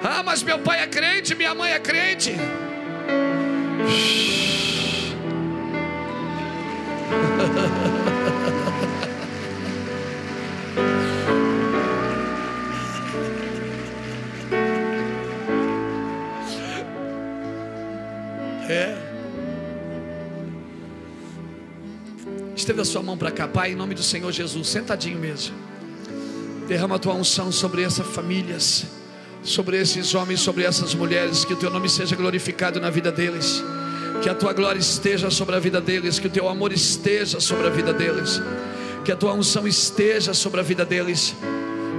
S1: Ah, mas meu pai é crente, minha mãe é crente. [laughs] Estenda sua mão para cá, Pai, em nome do Senhor Jesus, sentadinho mesmo. Derrama a tua unção sobre essas famílias sobre esses homens, sobre essas mulheres, que o teu nome seja glorificado na vida deles, que a tua glória esteja sobre a vida deles, que o teu amor esteja sobre a vida deles, que a tua unção esteja sobre a vida deles.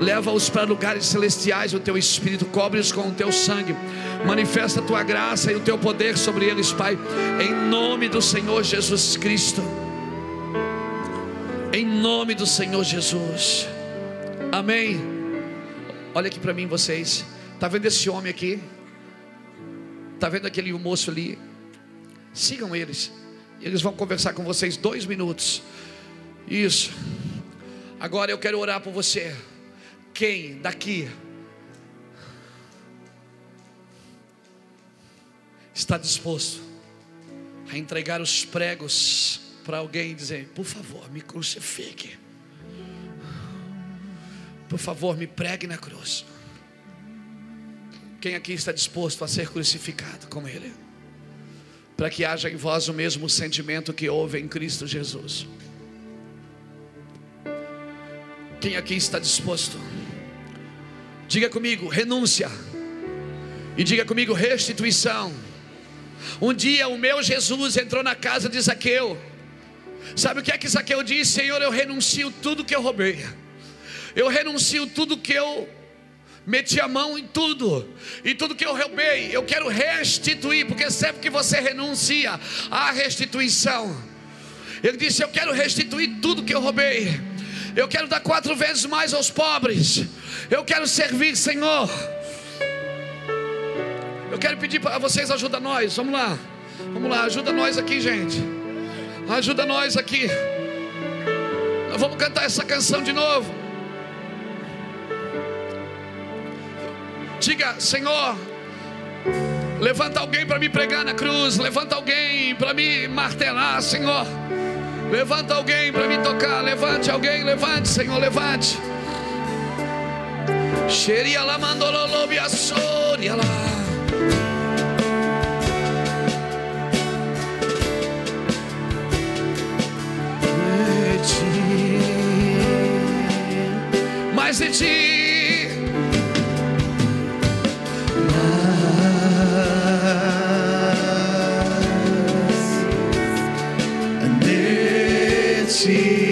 S1: Leva-os para lugares celestiais, o teu espírito cobre-os com o teu sangue. Manifesta a tua graça e o teu poder sobre eles, Pai, em nome do Senhor Jesus Cristo. Nome do Senhor Jesus. Amém. Olha aqui para mim, vocês. Está vendo esse homem aqui? Está vendo aquele moço ali? Sigam eles. Eles vão conversar com vocês dois minutos. Isso. Agora eu quero orar por você. Quem daqui está disposto a entregar os pregos para alguém e dizer: Por favor, me crucifique. Por favor, me pregue na cruz. Quem aqui está disposto a ser crucificado com Ele? Para que haja em vós o mesmo sentimento que houve em Cristo Jesus. Quem aqui está disposto? Diga comigo, renúncia. E diga comigo, restituição. Um dia o meu Jesus entrou na casa de Zaqueu. Sabe o que é que Zaqueu disse? Senhor, eu renuncio tudo que eu roubei. Eu renuncio tudo que eu meti a mão em tudo, e tudo que eu roubei, eu quero restituir, porque sempre que você renuncia, há restituição. Ele disse: Eu quero restituir tudo que eu roubei, eu quero dar quatro vezes mais aos pobres, eu quero servir, Senhor. Eu quero pedir para vocês, ajuda nós, vamos lá, vamos lá, ajuda nós aqui, gente, ajuda nós aqui. Vamos cantar essa canção de novo. Diga, Senhor, levanta alguém para me pregar na cruz, levanta alguém para me martelar, Senhor. Levanta alguém para me tocar, levante alguém, levante, Senhor, levante. Xeria mandololobi a lá. de ti, mais de ti. mas é de ti.